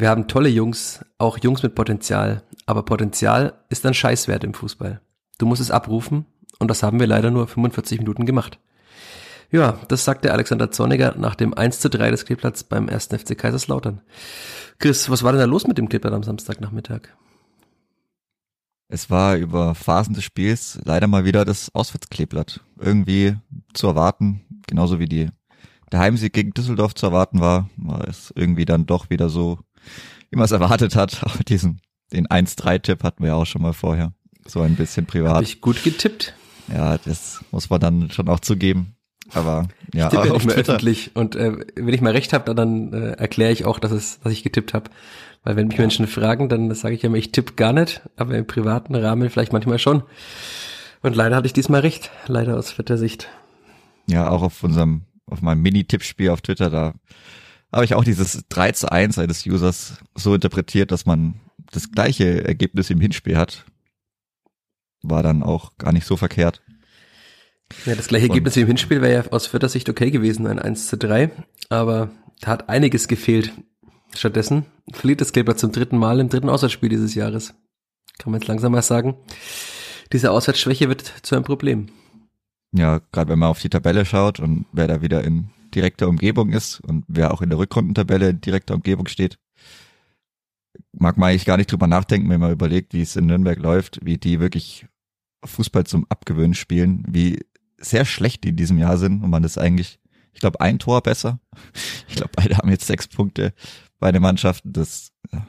Wir haben tolle Jungs, auch Jungs mit Potenzial, aber Potenzial ist ein Scheißwert im Fußball. Du musst es abrufen und das haben wir leider nur 45 Minuten gemacht. Ja, das sagte Alexander Zorniger nach dem 1 zu 3 des Kleeblatts beim 1. FC Kaiserslautern. Chris, was war denn da los mit dem Kleeblatt am Samstagnachmittag? Es war über Phasen des Spiels leider mal wieder das Auswärtskleeblatt. Irgendwie zu erwarten, genauso wie die, der Heimsieg gegen Düsseldorf zu erwarten war, war es irgendwie dann doch wieder so, wie man es erwartet hat. Auch diesen, den 1-3-Tipp hatten wir ja auch schon mal vorher. So ein bisschen privat. Hab ich gut getippt. Ja, das muss man dann schon auch zugeben. Aber ja, ich tippe ja nicht mehr Twitter. öffentlich. Und äh, wenn ich mal recht habe, dann, dann äh, erkläre ich auch, dass es, dass ich getippt habe. Weil wenn mich ja. Menschen fragen, dann sage ich immer, ich tippe gar nicht, aber im privaten Rahmen vielleicht manchmal schon. Und leider hatte ich diesmal recht, leider aus vierter Sicht. Ja, auch auf unserem, auf meinem Mini-Tippspiel auf Twitter, da habe ich auch dieses 3 zu 1 eines Users so interpretiert, dass man das gleiche Ergebnis im Hinspiel hat. War dann auch gar nicht so verkehrt. Ja, das gleiche Ergebnis wie im Hinspiel wäre ja aus vierter Sicht okay gewesen, ein 1 zu 3. Aber da hat einiges gefehlt. Stattdessen verliert das Kleber zum dritten Mal im dritten Auswärtsspiel dieses Jahres. Kann man jetzt langsam mal sagen. Diese Auswärtsschwäche wird zu einem Problem. Ja, gerade wenn man auf die Tabelle schaut und wer da wieder in direkter Umgebung ist und wer auch in der Rückrundentabelle in direkter Umgebung steht, mag man eigentlich gar nicht drüber nachdenken, wenn man überlegt, wie es in Nürnberg läuft, wie die wirklich Fußball zum Abgewöhnen spielen, wie sehr schlecht in diesem Jahr sind und man ist eigentlich, ich glaube, ein Tor besser. Ich glaube, beide haben jetzt sechs Punkte, beide Mannschaften. Das, ja,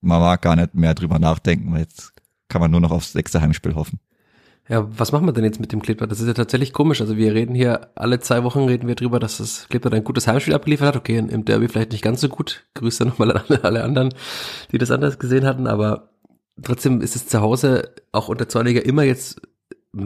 man mag gar nicht mehr drüber nachdenken, weil jetzt kann man nur noch aufs sechste Heimspiel hoffen. Ja, was machen wir denn jetzt mit dem Clipper? Das ist ja tatsächlich komisch. Also wir reden hier, alle zwei Wochen reden wir drüber, dass das Clipper ein gutes Heimspiel abgeliefert hat. Okay, im Derby vielleicht nicht ganz so gut. Grüße nochmal an alle anderen, die das anders gesehen hatten. Aber trotzdem ist es zu Hause auch unter Zorniger immer jetzt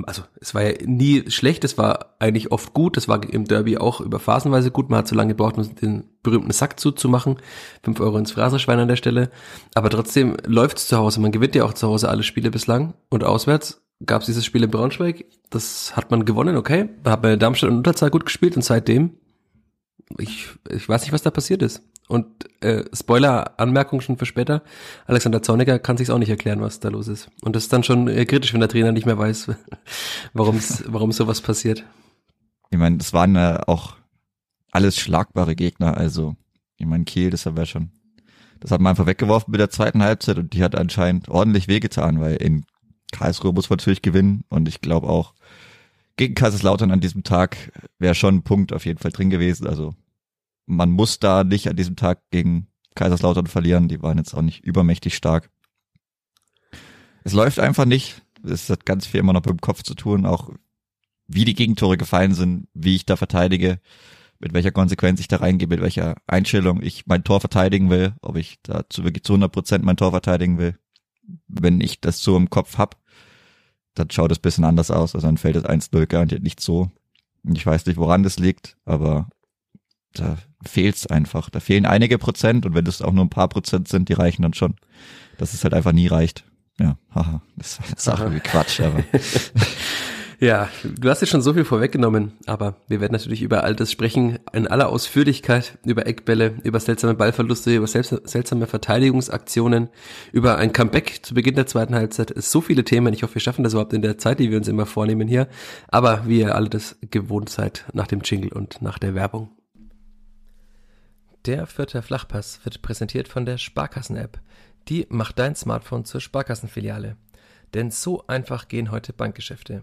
also es war ja nie schlecht, es war eigentlich oft gut, es war im Derby auch über phasenweise gut, man hat so lange gebraucht, um den berühmten Sack zuzumachen, fünf Euro ins Phrasenschwein an der Stelle, aber trotzdem läuft's zu Hause, man gewinnt ja auch zu Hause alle Spiele bislang und auswärts gab's dieses Spiel in Braunschweig, das hat man gewonnen, okay, hat man Darmstadt und Unterzahl gut gespielt und seitdem, ich, ich weiß nicht, was da passiert ist. Und äh, Spoiler-Anmerkung schon für später, Alexander Zorniger kann sich auch nicht erklären, was da los ist. Und das ist dann schon äh, kritisch, wenn der Trainer nicht mehr weiß, warum warum sowas passiert. Ich meine, das waren äh, auch alles schlagbare Gegner, also ich meine, Kiel, das haben wir schon, das hat man einfach weggeworfen mit der zweiten Halbzeit und die hat anscheinend ordentlich wehgetan, weil in Karlsruhe muss man natürlich gewinnen und ich glaube auch gegen Kaiserslautern an diesem Tag wäre schon ein Punkt auf jeden Fall drin gewesen, also man muss da nicht an diesem Tag gegen Kaiserslautern verlieren. Die waren jetzt auch nicht übermächtig stark. Es läuft einfach nicht. Es hat ganz viel immer noch mit dem Kopf zu tun, auch wie die Gegentore gefallen sind, wie ich da verteidige, mit welcher Konsequenz ich da reingehe, mit welcher Einstellung ich mein Tor verteidigen will, ob ich dazu wirklich zu 100 Prozent mein Tor verteidigen will. Wenn ich das so im Kopf hab, dann schaut es bisschen anders aus. Also dann fällt es 1-0 garantiert nicht so. Ich weiß nicht, woran das liegt, aber da fehlt's einfach. Da fehlen einige Prozent und wenn das auch nur ein paar Prozent sind, die reichen dann schon. Dass es halt einfach nie reicht. Ja, haha, das ist auch irgendwie Quatsch, aber. Ja, du hast jetzt schon so viel vorweggenommen, aber wir werden natürlich über all das sprechen, in aller Ausführlichkeit, über Eckbälle, über seltsame Ballverluste, über seltsame Verteidigungsaktionen, über ein Comeback zu Beginn der zweiten Halbzeit. Es so viele Themen, ich hoffe, wir schaffen das überhaupt in der Zeit, die wir uns immer vornehmen hier, aber wie ihr alle das gewohnt seid, nach dem Jingle und nach der Werbung. Der vierte Flachpass wird präsentiert von der Sparkassen-App. Die macht dein Smartphone zur Sparkassenfiliale. Denn so einfach gehen heute Bankgeschäfte.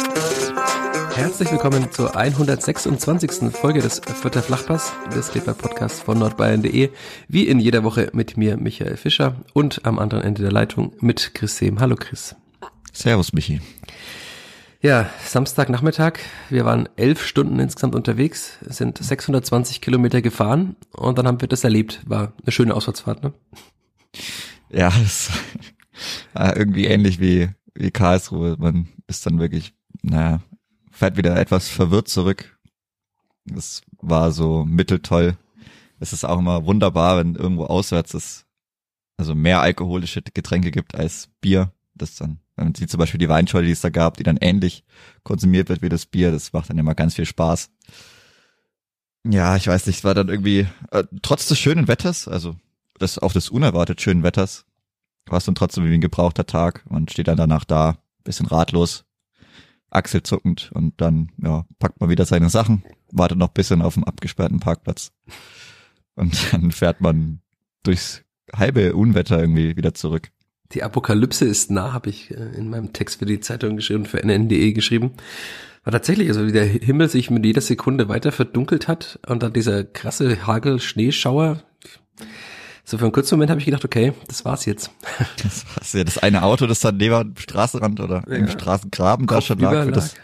Herzlich willkommen zur 126. Folge des Vierter Flachpass, des Kleeblatt-Podcasts von nordbayern.de. Wie in jeder Woche mit mir, Michael Fischer, und am anderen Ende der Leitung mit Chris Sehm. Hallo Chris. Servus Michi. Ja, Samstagnachmittag. Wir waren elf Stunden insgesamt unterwegs, sind 620 Kilometer gefahren und dann haben wir das erlebt. War eine schöne Auswärtsfahrt, ne? Ja, das war irgendwie ähnlich wie, wie Karlsruhe. Man ist dann wirklich, naja, fährt wieder etwas verwirrt zurück. Das war so mitteltoll. Es ist auch immer wunderbar, wenn irgendwo auswärts es also mehr alkoholische Getränke gibt als Bier. Das dann, wenn man sieht zum Beispiel die Weinschorle, die es da gab, die dann ähnlich konsumiert wird wie das Bier, das macht dann immer ganz viel Spaß. Ja, ich weiß nicht, es war dann irgendwie, äh, trotz des schönen Wetters, also das auch des unerwartet schönen Wetters, war es dann trotzdem wie ein gebrauchter Tag. Man steht dann danach da, bisschen ratlos, achselzuckend und dann, ja, packt man wieder seine Sachen, wartet noch bisschen auf dem abgesperrten Parkplatz. Und dann fährt man durchs halbe Unwetter irgendwie wieder zurück. Die Apokalypse ist nah, habe ich äh, in meinem Text für die Zeitung geschrieben, für NN.de geschrieben. War tatsächlich, also wie der Himmel sich mit jeder Sekunde weiter verdunkelt hat und dann dieser krasse Hagel-Schneeschauer. So für einen kurzen Moment habe ich gedacht, okay, das war's jetzt. Das war's ja. Das eine Auto, das dann neben dem Straßenrand oder ja. im Straßengraben da schon lag, für das,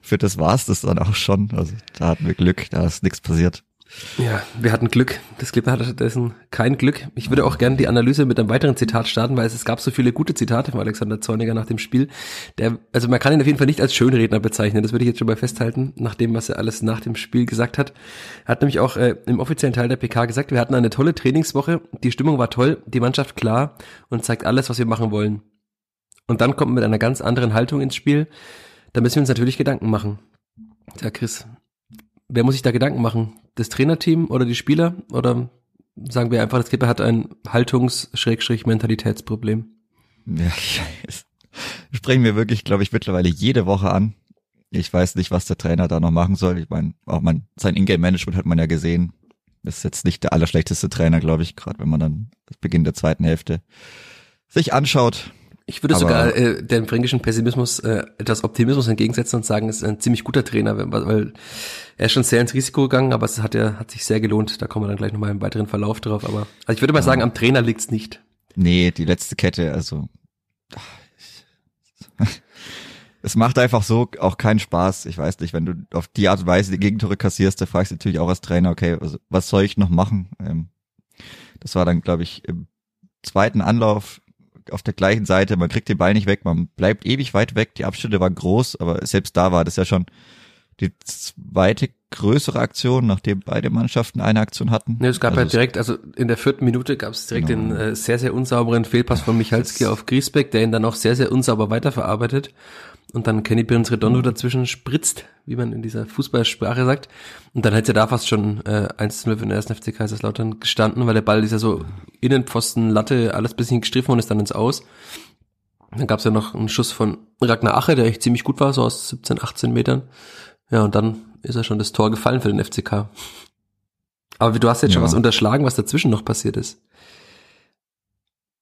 für das war's das dann auch schon. Also da hatten wir Glück, da ist nichts passiert. Ja, wir hatten Glück. Das Clipper hatte stattdessen kein Glück. Ich würde auch gerne die Analyse mit einem weiteren Zitat starten, weil es, es gab so viele gute Zitate von Alexander Zorniger nach dem Spiel. Der, also man kann ihn auf jeden Fall nicht als Schönredner bezeichnen. Das würde ich jetzt schon mal festhalten, nach dem, was er alles nach dem Spiel gesagt hat. Er hat nämlich auch äh, im offiziellen Teil der PK gesagt, wir hatten eine tolle Trainingswoche, die Stimmung war toll, die Mannschaft klar und zeigt alles, was wir machen wollen. Und dann kommt man mit einer ganz anderen Haltung ins Spiel. Da müssen wir uns natürlich Gedanken machen. Ja, Chris, wer muss sich da Gedanken machen? Das Trainerteam oder die Spieler? Oder sagen wir einfach, das Skipper hat ein Haltungs-Mentalitätsproblem? Ja, ich sprechen wir wirklich, glaube ich, mittlerweile jede Woche an. Ich weiß nicht, was der Trainer da noch machen soll. Ich meine, auch mein, sein Ingame-Management hat man ja gesehen. Ist jetzt nicht der allerschlechteste Trainer, glaube ich, gerade wenn man dann das Beginn der zweiten Hälfte sich anschaut. Ich würde Aber sogar äh, dem fränkischen Pessimismus äh, etwas Optimismus entgegensetzen und sagen, es ist ein ziemlich guter Trainer, weil er ist schon sehr ins Risiko gegangen, aber es hat ja hat sich sehr gelohnt. Da kommen wir dann gleich nochmal im weiteren Verlauf drauf. Aber also ich würde mal ja. sagen, am Trainer liegt's nicht. Nee, die letzte Kette, also es macht einfach so auch keinen Spaß. Ich weiß nicht, wenn du auf die Art und Weise die Gegentore kassierst, da fragst du natürlich auch als Trainer, okay, also, was soll ich noch machen? Ähm, das war dann, glaube ich, im zweiten Anlauf auf der gleichen Seite, man kriegt den Ball nicht weg, man bleibt ewig weit weg, die Abstände waren groß, aber selbst da war das ja schon die zweite größere Aktion, nachdem beide Mannschaften eine Aktion hatten. Nee, es gab also ja direkt, also in der vierten Minute gab es direkt genau. den äh, sehr, sehr unsauberen Fehlpass von Michalski auf Griesbeck, der ihn dann auch sehr, sehr unsauber weiterverarbeitet und dann Kenny Birns Redondo dazwischen spritzt, wie man in dieser Fußballsprache sagt. Und dann hätte er da fast schon äh, 1-0 für den ersten FC Kaiserslautern gestanden, weil der Ball ist ja so Innenpfosten, Latte, alles bisschen gestriffen und ist dann ins Aus. Dann gab es ja noch einen Schuss von Ragnar Ache, der echt ziemlich gut war, so aus 17, 18 Metern. Ja, und dann ist ja schon das Tor gefallen für den FCK. Aber du hast jetzt ja. schon was unterschlagen, was dazwischen noch passiert ist.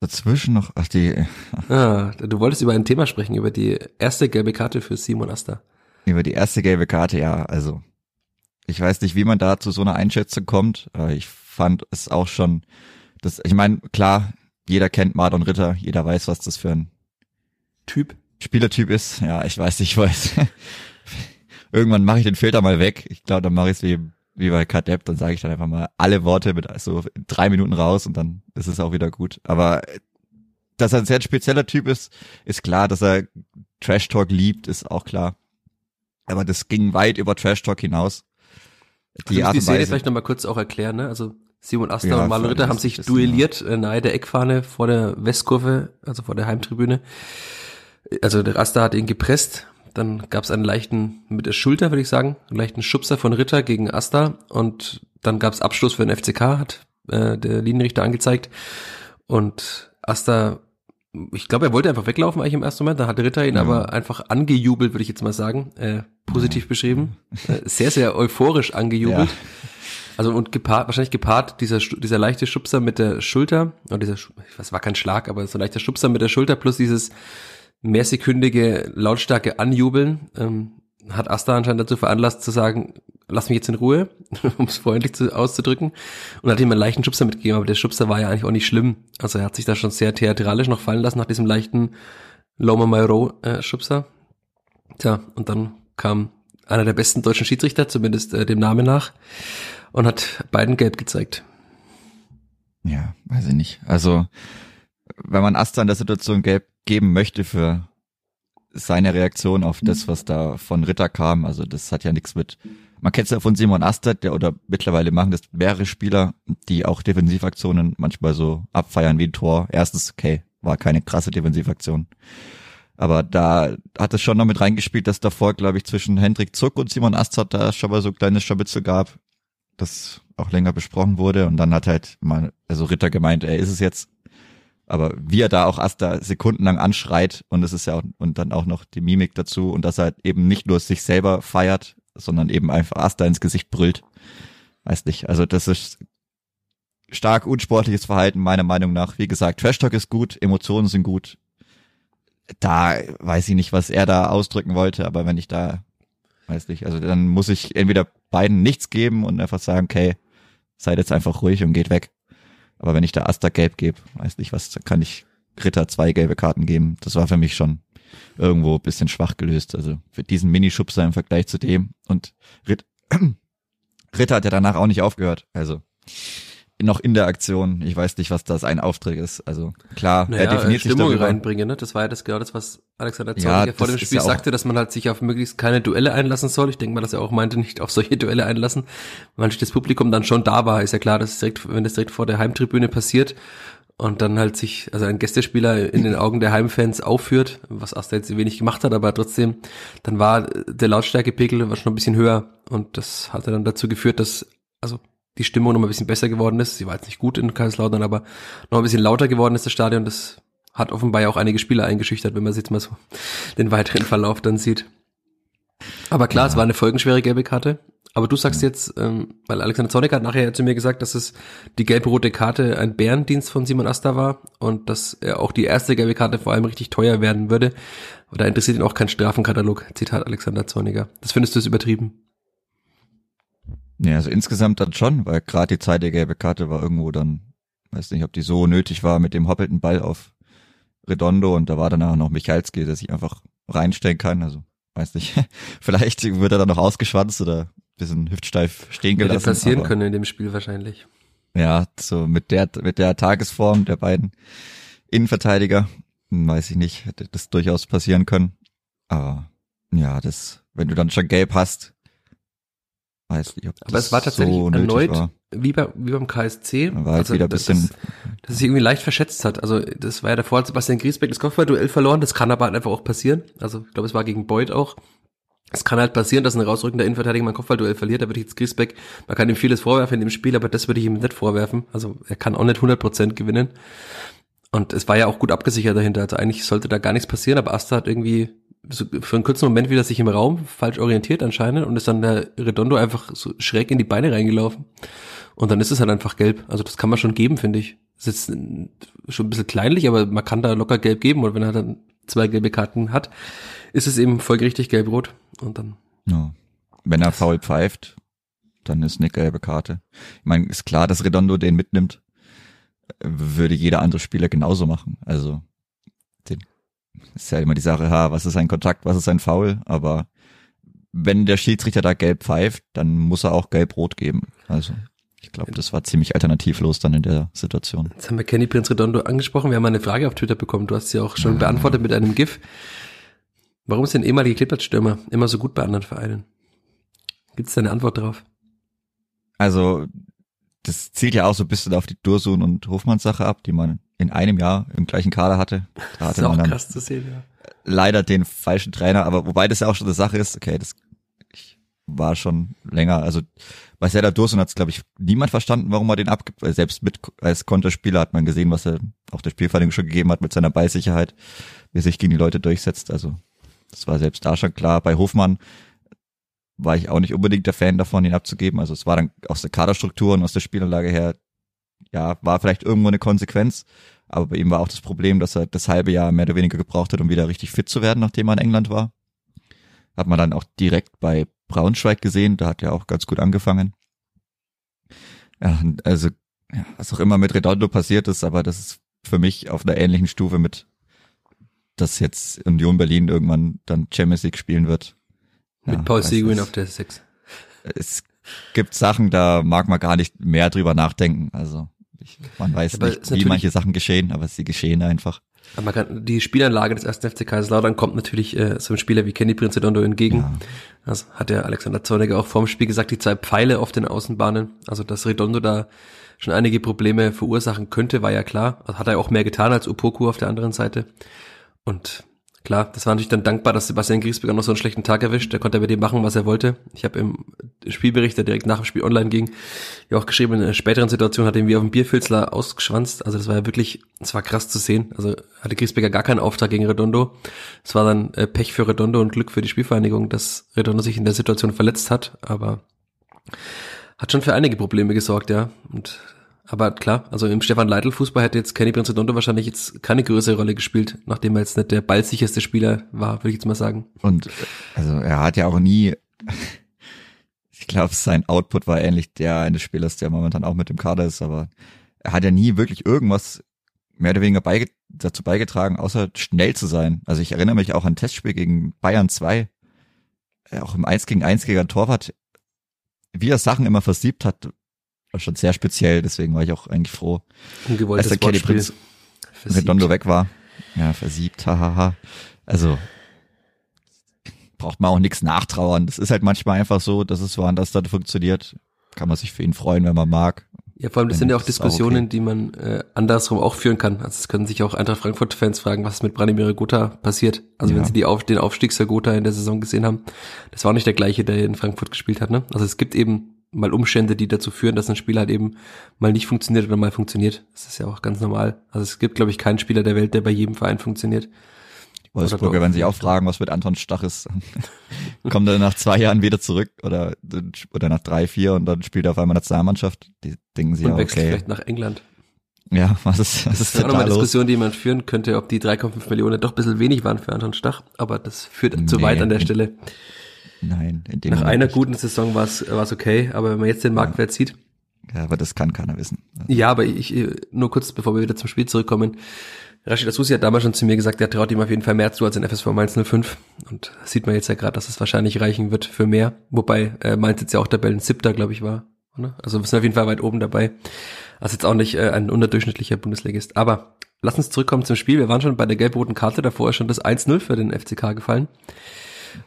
Dazwischen noch, ach die. Ah, du wolltest über ein Thema sprechen, über die erste gelbe Karte für Simon Asta. Über die erste gelbe Karte, ja, also. Ich weiß nicht, wie man da zu so einer Einschätzung kommt. Ich fand es auch schon, das, ich meine, klar, jeder kennt Marlon Ritter, jeder weiß, was das für ein Typ. Spielertyp ist. Ja, ich weiß, ich weiß. Irgendwann mache ich den Filter mal weg. Ich glaube, dann mache ich es wie wie bei Kadepp, dann sage ich dann einfach mal alle Worte mit so drei Minuten raus und dann ist es auch wieder gut. Aber dass er ein sehr spezieller Typ ist, ist klar. Dass er Trash Talk liebt, ist auch klar. Aber das ging weit über Trash Talk hinaus. Die also Art die Szene vielleicht nochmal kurz auch erklären, ne? Also Simon Asta ja, und Marlon Ritter haben sich duelliert äh, nahe der Eckfahne vor der Westkurve, also vor der Heimtribüne. Also der Asta hat ihn gepresst dann gab es einen leichten, mit der Schulter würde ich sagen, einen leichten Schubser von Ritter gegen Asta und dann gab es Abschluss für den FCK, hat äh, der Linienrichter angezeigt. Und Asta, ich glaube, er wollte einfach weglaufen eigentlich im ersten Moment, da hat Ritter ihn ja. aber einfach angejubelt, würde ich jetzt mal sagen, äh, positiv ja. beschrieben. Äh, sehr, sehr euphorisch angejubelt. Ja. Also und gepaart, wahrscheinlich gepaart dieser dieser leichte Schubser mit der Schulter, oder dieser, was war kein Schlag, aber so ein leichter Schubser mit der Schulter plus dieses mehrsekündige lautstarke Anjubeln ähm, hat Asta anscheinend dazu veranlasst zu sagen, lass mich jetzt in Ruhe, um es freundlich zu, auszudrücken. Und hat ihm einen leichten Schubser mitgegeben, aber der Schubser war ja eigentlich auch nicht schlimm. Also er hat sich da schon sehr theatralisch noch fallen lassen nach diesem leichten Loma Mairo äh, Schubser. Tja, und dann kam einer der besten deutschen Schiedsrichter, zumindest äh, dem Namen nach, und hat beiden gelb gezeigt. Ja, weiß ich nicht. Also, wenn man Asta in der Situation geben möchte für seine Reaktion auf das, was da von Ritter kam. Also das hat ja nichts mit. Man kennt es ja von Simon Astert, der oder mittlerweile machen das mehrere Spieler, die auch Defensivaktionen manchmal so abfeiern wie ein Tor. Erstens, okay, war keine krasse Defensivaktion. Aber da hat es schon noch mit reingespielt, dass davor, glaube ich, zwischen Hendrik Zuck und Simon Astert da schon mal so kleines Schabitzel gab, das auch länger besprochen wurde. Und dann hat halt mal, also Ritter gemeint, er ist es jetzt. Aber wie er da auch Asta sekundenlang anschreit und es ist ja auch, und dann auch noch die Mimik dazu und dass er eben nicht nur sich selber feiert, sondern eben einfach Asta ins Gesicht brüllt. Weiß nicht. Also das ist stark unsportliches Verhalten meiner Meinung nach. Wie gesagt, Trash Talk ist gut, Emotionen sind gut. Da weiß ich nicht, was er da ausdrücken wollte, aber wenn ich da, weiß nicht, also dann muss ich entweder beiden nichts geben und einfach sagen, okay, seid jetzt einfach ruhig und geht weg. Aber wenn ich da Asta gelb gebe, weiß nicht was, kann ich Ritter zwei gelbe Karten geben. Das war für mich schon irgendwo bisschen schwach gelöst. Also für diesen Minischubser im Vergleich zu dem. Und Ritt, Ritter hat ja danach auch nicht aufgehört. Also noch in der Aktion. Ich weiß nicht, was das ein Auftritt ist. Also klar, naja, er definiert sich Stimmung darüber. reinbringen, ne? Das war ja das genau das, was Alexander Ja, Zorniger vor das dem Spiel ja sagte, dass man halt sich auf möglichst keine Duelle einlassen soll. Ich denke mal, dass er auch meinte, nicht auf solche Duelle einlassen, weil das Publikum dann schon da war. Ist ja klar, dass es direkt, wenn das direkt vor der Heimtribüne passiert und dann halt sich, also ein Gästespieler in den Augen der Heimfans aufführt, was Asta jetzt wenig gemacht hat, aber trotzdem, dann war der Lautstärkepegel war schon ein bisschen höher und das hatte dann dazu geführt, dass, also die Stimmung noch ein bisschen besser geworden ist. Sie war jetzt nicht gut in Kaiserslautern, aber noch ein bisschen lauter geworden ist das Stadion. Das hat offenbar ja auch einige Spieler eingeschüchtert, wenn man sich jetzt mal so den weiteren Verlauf dann sieht. Aber klar, es war eine folgenschwere gelbe Karte. Aber du sagst jetzt, ähm, weil Alexander Zornig hat nachher zu mir gesagt, dass es die gelbe-rote Karte ein Bärendienst von Simon Asta war und dass er auch die erste gelbe Karte vor allem richtig teuer werden würde. Aber da interessiert ihn auch kein Strafenkatalog. Zitat Alexander Zorniger. Das findest du es übertrieben? Ja, also insgesamt dann schon, weil gerade die zweite gelbe Karte war irgendwo dann, weiß nicht, ob die so nötig war mit dem hoppelnden Ball auf Redondo und da war danach noch Michalski, der sich einfach reinstellen kann, also weiß nicht, vielleicht wird er dann noch ausgeschwanzt oder ein bisschen hüftsteif stehen Hätte gelassen. passieren aber, können in dem Spiel wahrscheinlich. Ja, so mit der, mit der Tagesform der beiden Innenverteidiger, hm, weiß ich nicht, hätte das durchaus passieren können. Aber ja, das, wenn du dann schon gelb hast, weiß nicht, ob das Aber es war tatsächlich so erneut war. wie, bei, wie beim KSC. War halt wieder ein dass- bisschen- Dass, dass es sich irgendwie leicht verschätzt hat. Also das war ja davor, hat Sebastian Griesbeck das Kopfballduell verloren. Das kann aber halt einfach auch passieren. Also ich glaube, es war gegen Beuth auch. Es kann halt passieren, dass ein rausrückender Innenverteidiger mal ein Kopfballduell verliert. Da würde ich jetzt Griesbeck, man kann ihm vieles vorwerfen in dem Spiel, aber das würde ich ihm nicht vorwerfen. Also er kann auch nicht 100% gewinnen. Und es war ja auch gut abgesichert dahinter. Also eigentlich sollte da gar nichts passieren, aber Asta hat irgendwie so für einen kurzen Moment wieder sich im Raum falsch orientiert anscheinend und ist dann der Redondo einfach so schräg in die Beine reingelaufen. Und dann ist es halt einfach gelb. Also das kann man schon geben, finde ich. Das ist jetzt schon ein bisschen kleinlich, aber man kann da locker gelb geben. Und wenn er dann zwei gelbe Karten hat, ist es eben folgerichtig gelb-rot. Und dann Ja. Wenn er faul pfeift, dann ist eine gelbe Karte. Ich meine, ist klar, dass Redondo den mitnimmt. Würde jeder andere Spieler genauso machen. Also, ist ja immer die Sache, ha, was ist ein Kontakt, was ist ein Foul, aber wenn der Schiedsrichter da gelb pfeift, dann muss er auch gelb-rot geben. Also, ich glaube, das war ziemlich alternativlos dann in der Situation. Jetzt haben wir Kenny Prince Redondo angesprochen. Wir haben eine Frage auf Twitter bekommen. Du hast sie auch schon beantwortet mit einem GIF. Warum denn ehemalige Klippert-Stürmer immer so gut bei anderen Vereinen? Gibt es da eine Antwort drauf? Also, das zielt ja auch so ein bisschen auf die Dursun und Hofmanns-Sache ab, die man in einem Jahr im gleichen Kader hatte. Da Das hatte ist auch man dann krass zu sehen, ja. leider den falschen Trainer, aber wobei das ja auch schon eine Sache ist, okay, das war schon länger, also bei Serdar Dursun hat es, glaube ich, niemand verstanden, warum er den abgibt, weil selbst mit als Konterspieler hat man gesehen, was er auf der Spielverlängerung schon gegeben hat mit seiner Ballsicherheit, wie er sich gegen die Leute durchsetzt, also das war selbst da schon klar. Bei Hofmann war ich auch nicht unbedingt der Fan davon, ihn abzugeben, also es war dann aus der Kaderstruktur und aus der Spielanlage her, ja, war vielleicht irgendwo eine Konsequenz, aber bei ihm war auch das Problem, dass er das halbe Jahr mehr oder weniger gebraucht hat, um wieder richtig fit zu werden, nachdem er in England war. Hat man dann auch direkt bei Braunschweig gesehen, da hat er auch ganz gut angefangen. Ja, also, ja, was auch immer mit Redondo passiert ist, aber das ist für mich auf einer ähnlichen Stufe mit, dass jetzt Union Berlin irgendwann dann Champions League spielen wird. Mit Ja, Paul Seguin auf der 6. Es gibt Sachen, da mag man gar nicht mehr drüber nachdenken. Also ich, man weiß Aber nicht, wie manche Sachen geschehen, aber sie geschehen einfach. Aber man kann, die Spielanlage des ersten FC Kaiserslautern kommt natürlich äh, so einem Spieler wie Kenny Prince Dondo entgegen. Ja. Das hat der Alexander Zorniger auch vorm Spiel gesagt, die zwei Pfeile auf den Außenbahnen. Also dass Redondo da schon einige Probleme verursachen könnte, war ja klar. Also hat er auch mehr getan als Upoku auf der anderen Seite. Und klar, das war natürlich dann dankbar, dass Sebastian Griesbeck auch noch so einen schlechten Tag erwischt. Der konnte mit dem machen, was er wollte. Ich habe im Spielbericht, der direkt nach dem Spiel online ging, ja auch geschrieben, in einer späteren Situation hat er wie auf dem Bierfilzler ausgeschwanzt. Also das war ja wirklich, es war krass zu sehen. Also hatte Griesbecker gar keinen Auftrag gegen Redondo. Es war dann äh, Pech für Redondo und Glück für die Spielvereinigung, dass Redondo sich in der Situation verletzt hat. Aber hat schon für einige Probleme gesorgt, ja. Und aber klar, also im Stefan Leitl Fußball hätte jetzt Kenny Princedondo wahrscheinlich jetzt keine größere Rolle gespielt, nachdem er jetzt nicht der ballsicherste Spieler war, würde ich jetzt mal sagen. Und also er hat ja auch nie, ich glaube, sein Output war ähnlich der eines Spielers, der momentan auch mit dem Kader ist, aber er hat ja nie wirklich irgendwas mehr oder weniger beige dazu beigetragen, außer schnell zu sein. Also ich erinnere mich auch an ein Testspiel gegen Bayern 2, auch im 1 gegen 1 gegen Torwart, wie er Sachen immer versiebt hat, war schon sehr speziell, deswegen war ich auch eigentlich froh, als der Kelly Prinz Redondo weg war. Ja, versiebt, hahaha. Also braucht man auch nichts nachtrauern. Das ist halt manchmal einfach so, dass es woanders dann funktioniert. Kann man sich für ihn freuen, wenn man mag. Ja, vor allem, das sind ja auch Diskussionen, auch okay. die man äh, andersrum auch führen kann. Also es können sich auch Eintracht Frankfurt-Fans fragen, was mit Branimir Gotha passiert. Also ja. wenn sie die auf, den Aufstieg Gotha in der Saison gesehen haben, das war auch nicht der gleiche, der in Frankfurt gespielt hat. Ne? Also es gibt eben mal Umstände, die dazu führen, dass ein Spiel halt eben mal nicht funktioniert oder mal funktioniert. Das ist ja auch ganz normal. Also es gibt, glaube ich, keinen Spieler der Welt, der bei jedem Verein funktioniert. Wolfsburger, wenn sich auch fragen, was mit Anton Stach ist, kommt er nach zwei Jahren wieder zurück oder, oder nach drei, vier und dann spielt er auf einmal Nationalmannschaft. Die denken sie und ja, wechselt okay. vielleicht nach England. Ja, was ist, was das ist, ist auch nochmal eine Diskussion, die man führen könnte, ob die 3,5 Millionen doch ein bisschen wenig waren für Anton Stach, aber das führt nee, zu weit an der Stelle. Nein, in dem Nach Moment einer nicht. guten Saison war es okay, aber wenn man jetzt den Marktwert ja. sieht. Ja, aber das kann keiner wissen. Also ja, aber ich, nur kurz, bevor wir wieder zum Spiel zurückkommen. Rashid Asusi hat damals schon zu mir gesagt, er traut ihm auf jeden Fall mehr zu als in FSV Mainz 05. Und sieht man jetzt ja gerade, dass es wahrscheinlich reichen wird für mehr. Wobei äh, Mainz jetzt ja auch Tabellen siebter, glaube ich, war. Oder? Also wir sind auf jeden Fall weit oben dabei. Also jetzt auch nicht äh, ein unterdurchschnittlicher Bundesligist. Aber lass uns zurückkommen zum Spiel. Wir waren schon bei der gelb-roten Karte, davor ist schon das 1-0 für den FCK gefallen.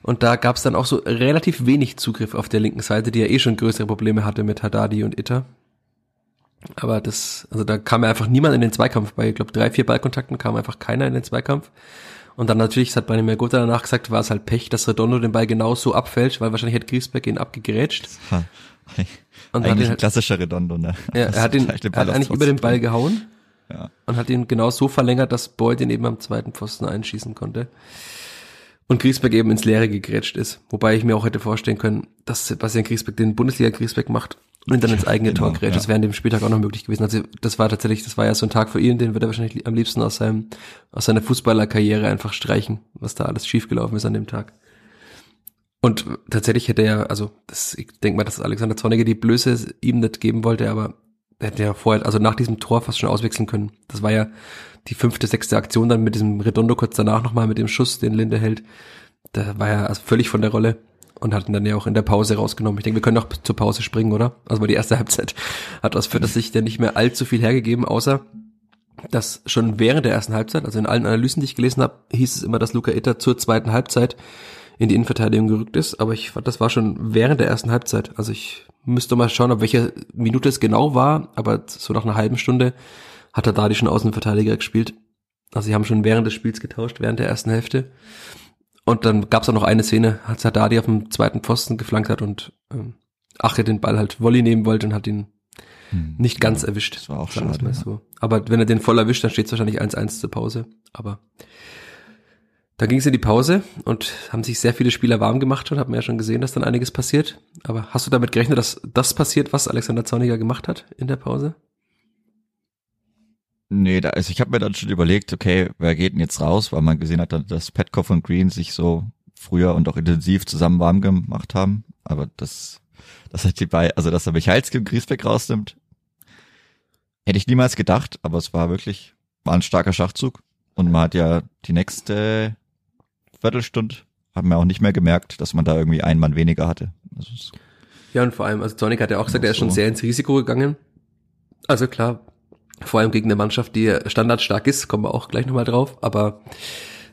Und da gab es dann auch so relativ wenig Zugriff auf der linken Seite, die ja eh schon größere Probleme hatte mit Haddadi und Itter. Aber das, also da kam ja einfach niemand in den Zweikampf. Bei, ich glaube, drei, vier Ballkontakten kam einfach keiner in den Zweikampf. Und dann natürlich, das hat Branimir Gotha danach gesagt, war es halt Pech, dass Redondo den Ball genau so abfällt, weil wahrscheinlich hätte Griesbeck ihn abgegrätscht. Und Eigentlich ein halt, klassischer Redondo, ne? Ja, er hat, ihn, er hat eigentlich über den Ball gehauen ja. und hat ihn genau so verlängert, dass Boyd den eben am zweiten Pfosten einschießen konnte und Griesbeck eben ins Leere gegrätscht ist. Wobei ich mir auch hätte vorstellen können, dass Sebastian Griesbeck den Bundesliga Griesbeck macht und dann ins eigene genau, Tor grätscht. Ja. Das wäre an dem Spieltag auch noch möglich gewesen. Also das war tatsächlich, das war ja so ein Tag für ihn, den wird er wahrscheinlich am liebsten aus seinem, aus seiner Fußballerkarriere einfach streichen, was da alles schiefgelaufen ist an dem Tag. Und tatsächlich hätte er, also das, ich denke mal, dass Alexander Zorniger die Blöße ihm nicht geben wollte, aber er hätte ja vorher, also nach diesem Tor fast schon auswechseln können. Das war ja die fünfte, sechste Aktion dann mit diesem Redondo kurz danach nochmal mit dem Schuss, den Linde hält. Da war er also völlig von der Rolle und hat ihn dann ja auch in der Pause rausgenommen. Ich denke, wir können noch zur Pause springen, oder? Also die erste Halbzeit hat aus Fürth sich ja nicht mehr allzu viel hergegeben, außer dass schon während der ersten Halbzeit, also in allen Analysen, die ich gelesen habe, hieß es immer, dass Luca Itter zur zweiten Halbzeit in die Innenverteidigung gerückt ist, aber ich fand, das war schon während der ersten Halbzeit. Also ich müsste mal schauen, ob welche Minute es genau war, aber so nach einer halben Stunde hat er da die schon Außenverteidiger gespielt. Also sie haben schon während des Spiels getauscht, während der ersten Hälfte. Und dann gab es auch noch eine Szene, als Haddadi auf dem zweiten Pfosten geflankt hat und ähm, Ache den Ball halt Volley nehmen wollte und hat ihn hm, nicht ganz ja, erwischt. Das war auch schade. Ja. So. Aber wenn er den voll erwischt, dann steht es wahrscheinlich 1-1 zur Pause. Aber da ging es in die Pause und haben sich sehr viele Spieler warm gemacht und haben ja schon gesehen, dass dann einiges passiert. Aber hast du damit gerechnet, dass das passiert, was Alexander Zorniger gemacht hat in der Pause? Nee, da, also ich habe mir dann schon überlegt, okay, wer geht denn jetzt raus, weil man gesehen hat, dass Petkoff und Green sich so früher und auch intensiv zusammen warm gemacht haben. Aber das, das hat die bei, also dass er Michalski und Griesbeck rausnimmt, hätte ich niemals gedacht, aber es war wirklich, war ein starker Schachzug. Und man hat ja die nächste Viertelstunde, haben wir auch nicht mehr gemerkt, dass man da irgendwie einen Mann weniger hatte. Also ja, und vor allem, also Sonic hat ja auch gesagt, er ist schon sehr ins Risiko gegangen. Also klar, Vor allem gegen eine Mannschaft, die standardstark ist, kommen wir auch gleich nochmal drauf. Aber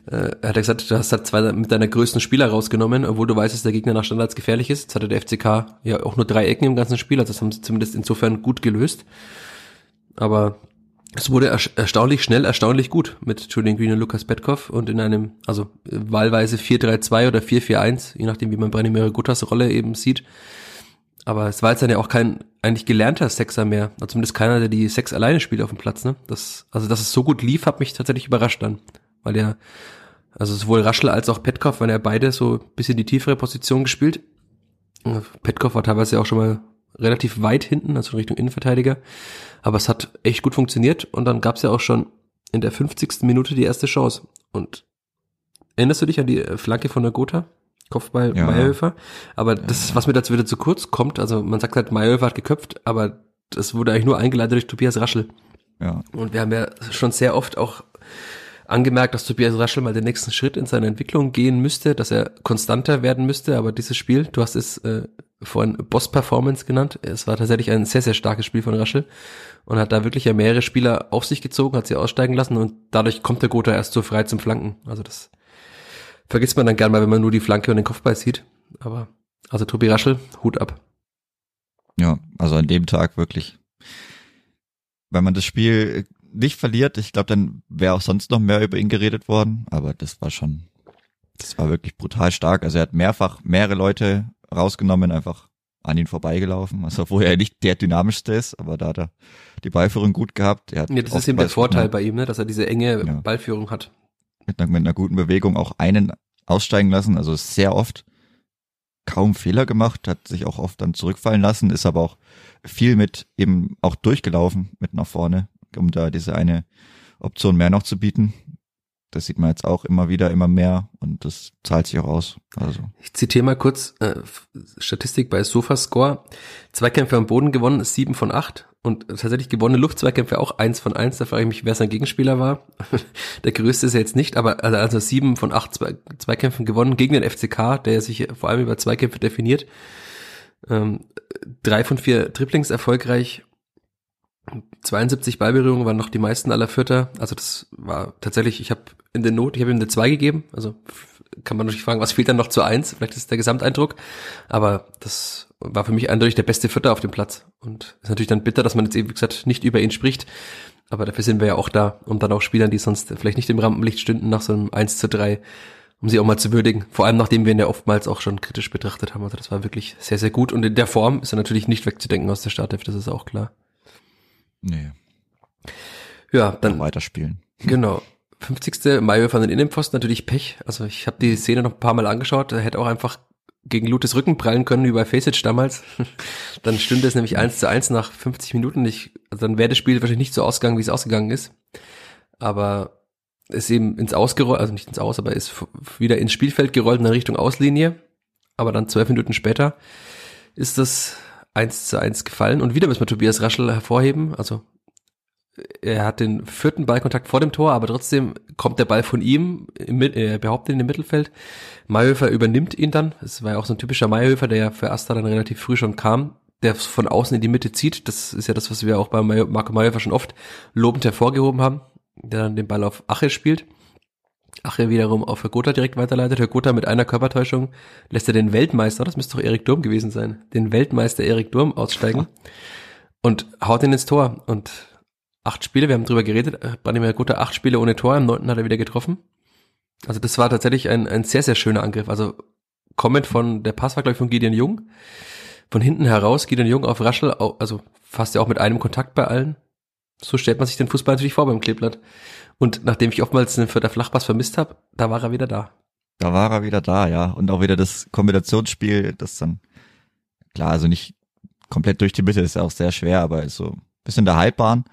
äh, er hat gesagt, du hast halt zwei mit deiner größten Spieler rausgenommen, obwohl du weißt, dass der Gegner nach Standards gefährlich ist. Jetzt hatte der FCK ja auch nur drei Ecken im ganzen Spiel, also das haben sie zumindest insofern gut gelöst. Aber es wurde erstaunlich schnell, erstaunlich gut mit Julian Green und Lukas Petkov und in einem, also wahlweise 4-3-2 oder 4-4-1, je nachdem, wie man Branimir Guttas Rolle eben sieht. Aber es war jetzt dann ja auch kein eigentlich gelernter Sexer mehr, also zumindest keiner, der die Sex alleine spielt auf dem Platz. Ne? Das, also dass es so gut lief, hat mich tatsächlich überrascht dann, weil er, also sowohl Raschel als auch Petkov waren ja beide so bisschen die tiefere Position gespielt. Petkov war teilweise auch schon mal relativ weit hinten, also in Richtung Innenverteidiger. Aber es hat echt gut funktioniert und dann gab es ja auch schon in der 50. Minute die erste Chance. Und erinnerst du dich an die Flanke von der Gotha? Kopfball ja. Meyerhöfer. Aber das, was mir dazu wieder zu kurz kommt, also man sagt halt, Meyerhöfer hat geköpft, aber das wurde eigentlich nur eingeleitet durch Tobias Raschel. Ja. Und wir haben ja schon sehr oft auch angemerkt, dass Tobias Raschel mal den nächsten Schritt in seiner Entwicklung gehen müsste, dass er konstanter werden müsste, aber dieses Spiel, du hast es äh, vorhin Boss-Performance genannt, es war tatsächlich ein sehr, sehr starkes Spiel von Raschel und hat da wirklich ja mehrere Spieler auf sich gezogen, hat sie aussteigen lassen und dadurch kommt der Gotha erst so frei zum Flanken. Also das vergisst man dann gern mal, wenn man nur die Flanke und den Kopfball sieht. Aber also Tobi Raschel, Hut ab. Ja, also an dem Tag wirklich. Wenn man das Spiel nicht verliert, ich glaube, dann wäre auch sonst noch mehr über ihn geredet worden. Aber das war schon, das war wirklich brutal stark. Also er hat mehrfach mehrere Leute rausgenommen, einfach an ihn vorbeigelaufen. Also obwohl er nicht der dynamischste ist, aber da hat er die Ballführung gut gehabt. Er hat ja, das ist eben der Vorteil bei ihm, ne, dass er diese enge ja. Ballführung hat mit einer, mit einer guten Bewegung auch einen aussteigen lassen, also sehr oft kaum Fehler gemacht, hat sich auch oft dann zurückfallen lassen, ist aber auch viel mit eben auch durchgelaufen mit nach vorne, um da diese eine Option mehr noch zu bieten. Das sieht man jetzt auch immer wieder, immer mehr und das zahlt sich auch aus. Also. Ich zitiere mal kurz äh, Statistik bei Sofascore. Zweikämpfe am Boden gewonnen, sieben von acht und tatsächlich gewonnene Luftzweikämpfe auch eins von eins. Da frage ich mich, wer sein Gegenspieler war. der größte ist er jetzt nicht, aber also, also sieben von acht Zweikämpfen gewonnen gegen den FCK, der sich vor allem über Zweikämpfe definiert. Ähm, drei von vier Triplings erfolgreich 72 Ballberührungen waren noch die meisten aller Vierter. Also das war tatsächlich, ich habe in der Not, ich habe ihm eine 2 gegeben. Also kann man natürlich fragen, was fehlt dann noch zu 1? Vielleicht ist der Gesamteindruck. Aber das war für mich eindeutig der beste Vierter auf dem Platz. Und ist natürlich dann bitter, dass man jetzt eben, wie gesagt, nicht über ihn spricht. Aber dafür sind wir ja auch da, um dann auch Spielern, die sonst vielleicht nicht im Rampenlicht stünden, nach so einem 1 zu 3, um sie auch mal zu würdigen. Vor allem, nachdem wir ihn ja oftmals auch schon kritisch betrachtet haben. Also das war wirklich sehr, sehr gut. Und in der Form ist er natürlich nicht wegzudenken aus der Startelf, das ist auch klar. Nee. Ja, dann. Weiterspielen. Genau. 50. Mayo von den Innenpfosten natürlich Pech. Also ich habe die Szene noch ein paar Mal angeschaut. Er hätte auch einfach gegen Lutes Rücken prallen können, wie bei Faceit damals. dann stünde es nämlich eins zu eins nach 50 Minuten. Ich, also dann wäre das Spiel wahrscheinlich nicht so ausgegangen, wie es ausgegangen ist. Aber ist eben ins Ausgerollt, also nicht ins Aus, aber ist wieder ins Spielfeld gerollt in Richtung Auslinie. Aber dann zwölf Minuten später ist das 1 zu 1 gefallen. Und wieder müssen wir Tobias Raschel hervorheben. Also er hat den vierten Ballkontakt vor dem Tor, aber trotzdem kommt der Ball von ihm, im, er behauptet in dem Mittelfeld. Mayhöfer übernimmt ihn dann. Es war ja auch so ein typischer Mayhöfer, der ja für Asta dann relativ früh schon kam, der von außen in die Mitte zieht. Das ist ja das, was wir auch bei Marco Mayhöfer schon oft lobend hervorgehoben haben, der dann den Ball auf Ache spielt. Ache wiederum auf Herr Gotha direkt weiterleitet. Herr Gotha mit einer Körpertäuschung lässt er den Weltmeister, das müsste doch Erik Durm gewesen sein, den Weltmeister Erik Durm aussteigen und haut ihn ins Tor. Und acht Spiele, wir haben drüber geredet, Branimir Gotha acht Spiele ohne Tor, im neunten hat er wieder getroffen. Also das war tatsächlich ein, ein sehr, sehr schöner Angriff. Also kommend von, der Pass war glaube ich von Gideon Jung. Von hinten heraus, Gideon Jung auf Raschel, also fast ja auch mit einem Kontakt bei allen. So stellt man sich den Fußball natürlich vor beim Kleeblatt. Und nachdem ich oftmals einen Vierter Flachpass vermisst habe, da war er wieder da. Da war er wieder da, ja. Und auch wieder das Kombinationsspiel, das dann, klar, also nicht komplett durch die Mitte, ist ja auch sehr schwer, aber so ein bisschen der Halbbahn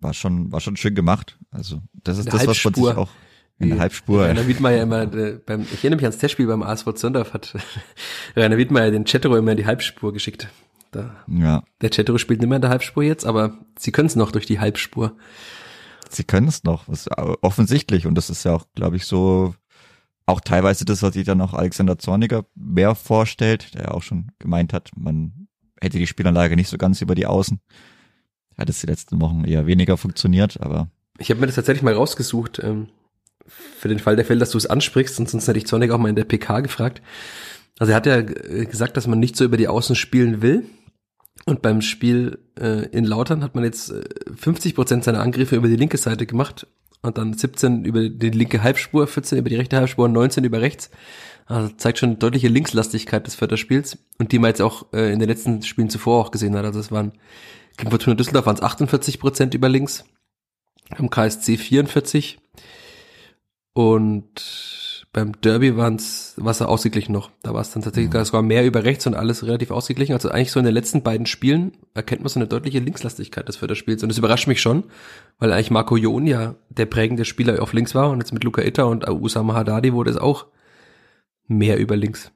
war schon, war schon schön gemacht. Also das ist das, was man sich auch in der Halbspur. Rainer Wiedmeier immer, äh, beim, ich erinnere mich ans Testspiel beim ASV Zondorf hat Rainer Wiedmeier den Chatro immer in die Halbspur geschickt. Da, ja. Der Chatro spielt nicht mehr in der Halbspur jetzt, aber sie können es noch durch die Halbspur sie können es noch, was offensichtlich und das ist ja auch, glaube ich, so auch teilweise das, was sich dann auch Alexander Zorniger mehr vorstellt, der ja auch schon gemeint hat, man hätte die Spielanlage nicht so ganz über die Außen. hat es die letzten Wochen eher weniger funktioniert, aber. Ich habe mir das tatsächlich mal rausgesucht, ähm, für den Fall der Fälle, dass du es ansprichst, und sonst hätte ich Zornig auch mal in der PK gefragt. Also er hat ja äh, gesagt, dass man nicht so über die Außen spielen will. Und beim Spiel äh, in Lautern hat man jetzt äh, 50 Prozent seiner Angriffe über die linke Seite gemacht und dann 17 über die linke Halbspur, 14 über die rechte Halbspur und 19 über rechts. Also zeigt schon deutliche Linkslastigkeit des Förderspiels und die man jetzt auch äh, in den letzten Spielen zuvor auch gesehen hat. Also es waren gegen Fortuna Düsseldorf waren es 48 Prozent über links, am KSC 44 und beim Derby waren es war ausgeglichen noch. Da war es dann tatsächlich mhm. sogar mehr über rechts und alles relativ ausgeglichen. Also eigentlich so in den letzten beiden Spielen erkennt man so eine deutliche Linkslastigkeit des Förderspiels. Und das überrascht mich schon, weil eigentlich Marco Jon ja der prägende Spieler auf links war und jetzt mit Luca Itter und Usama Haddadi wurde es auch mehr über links.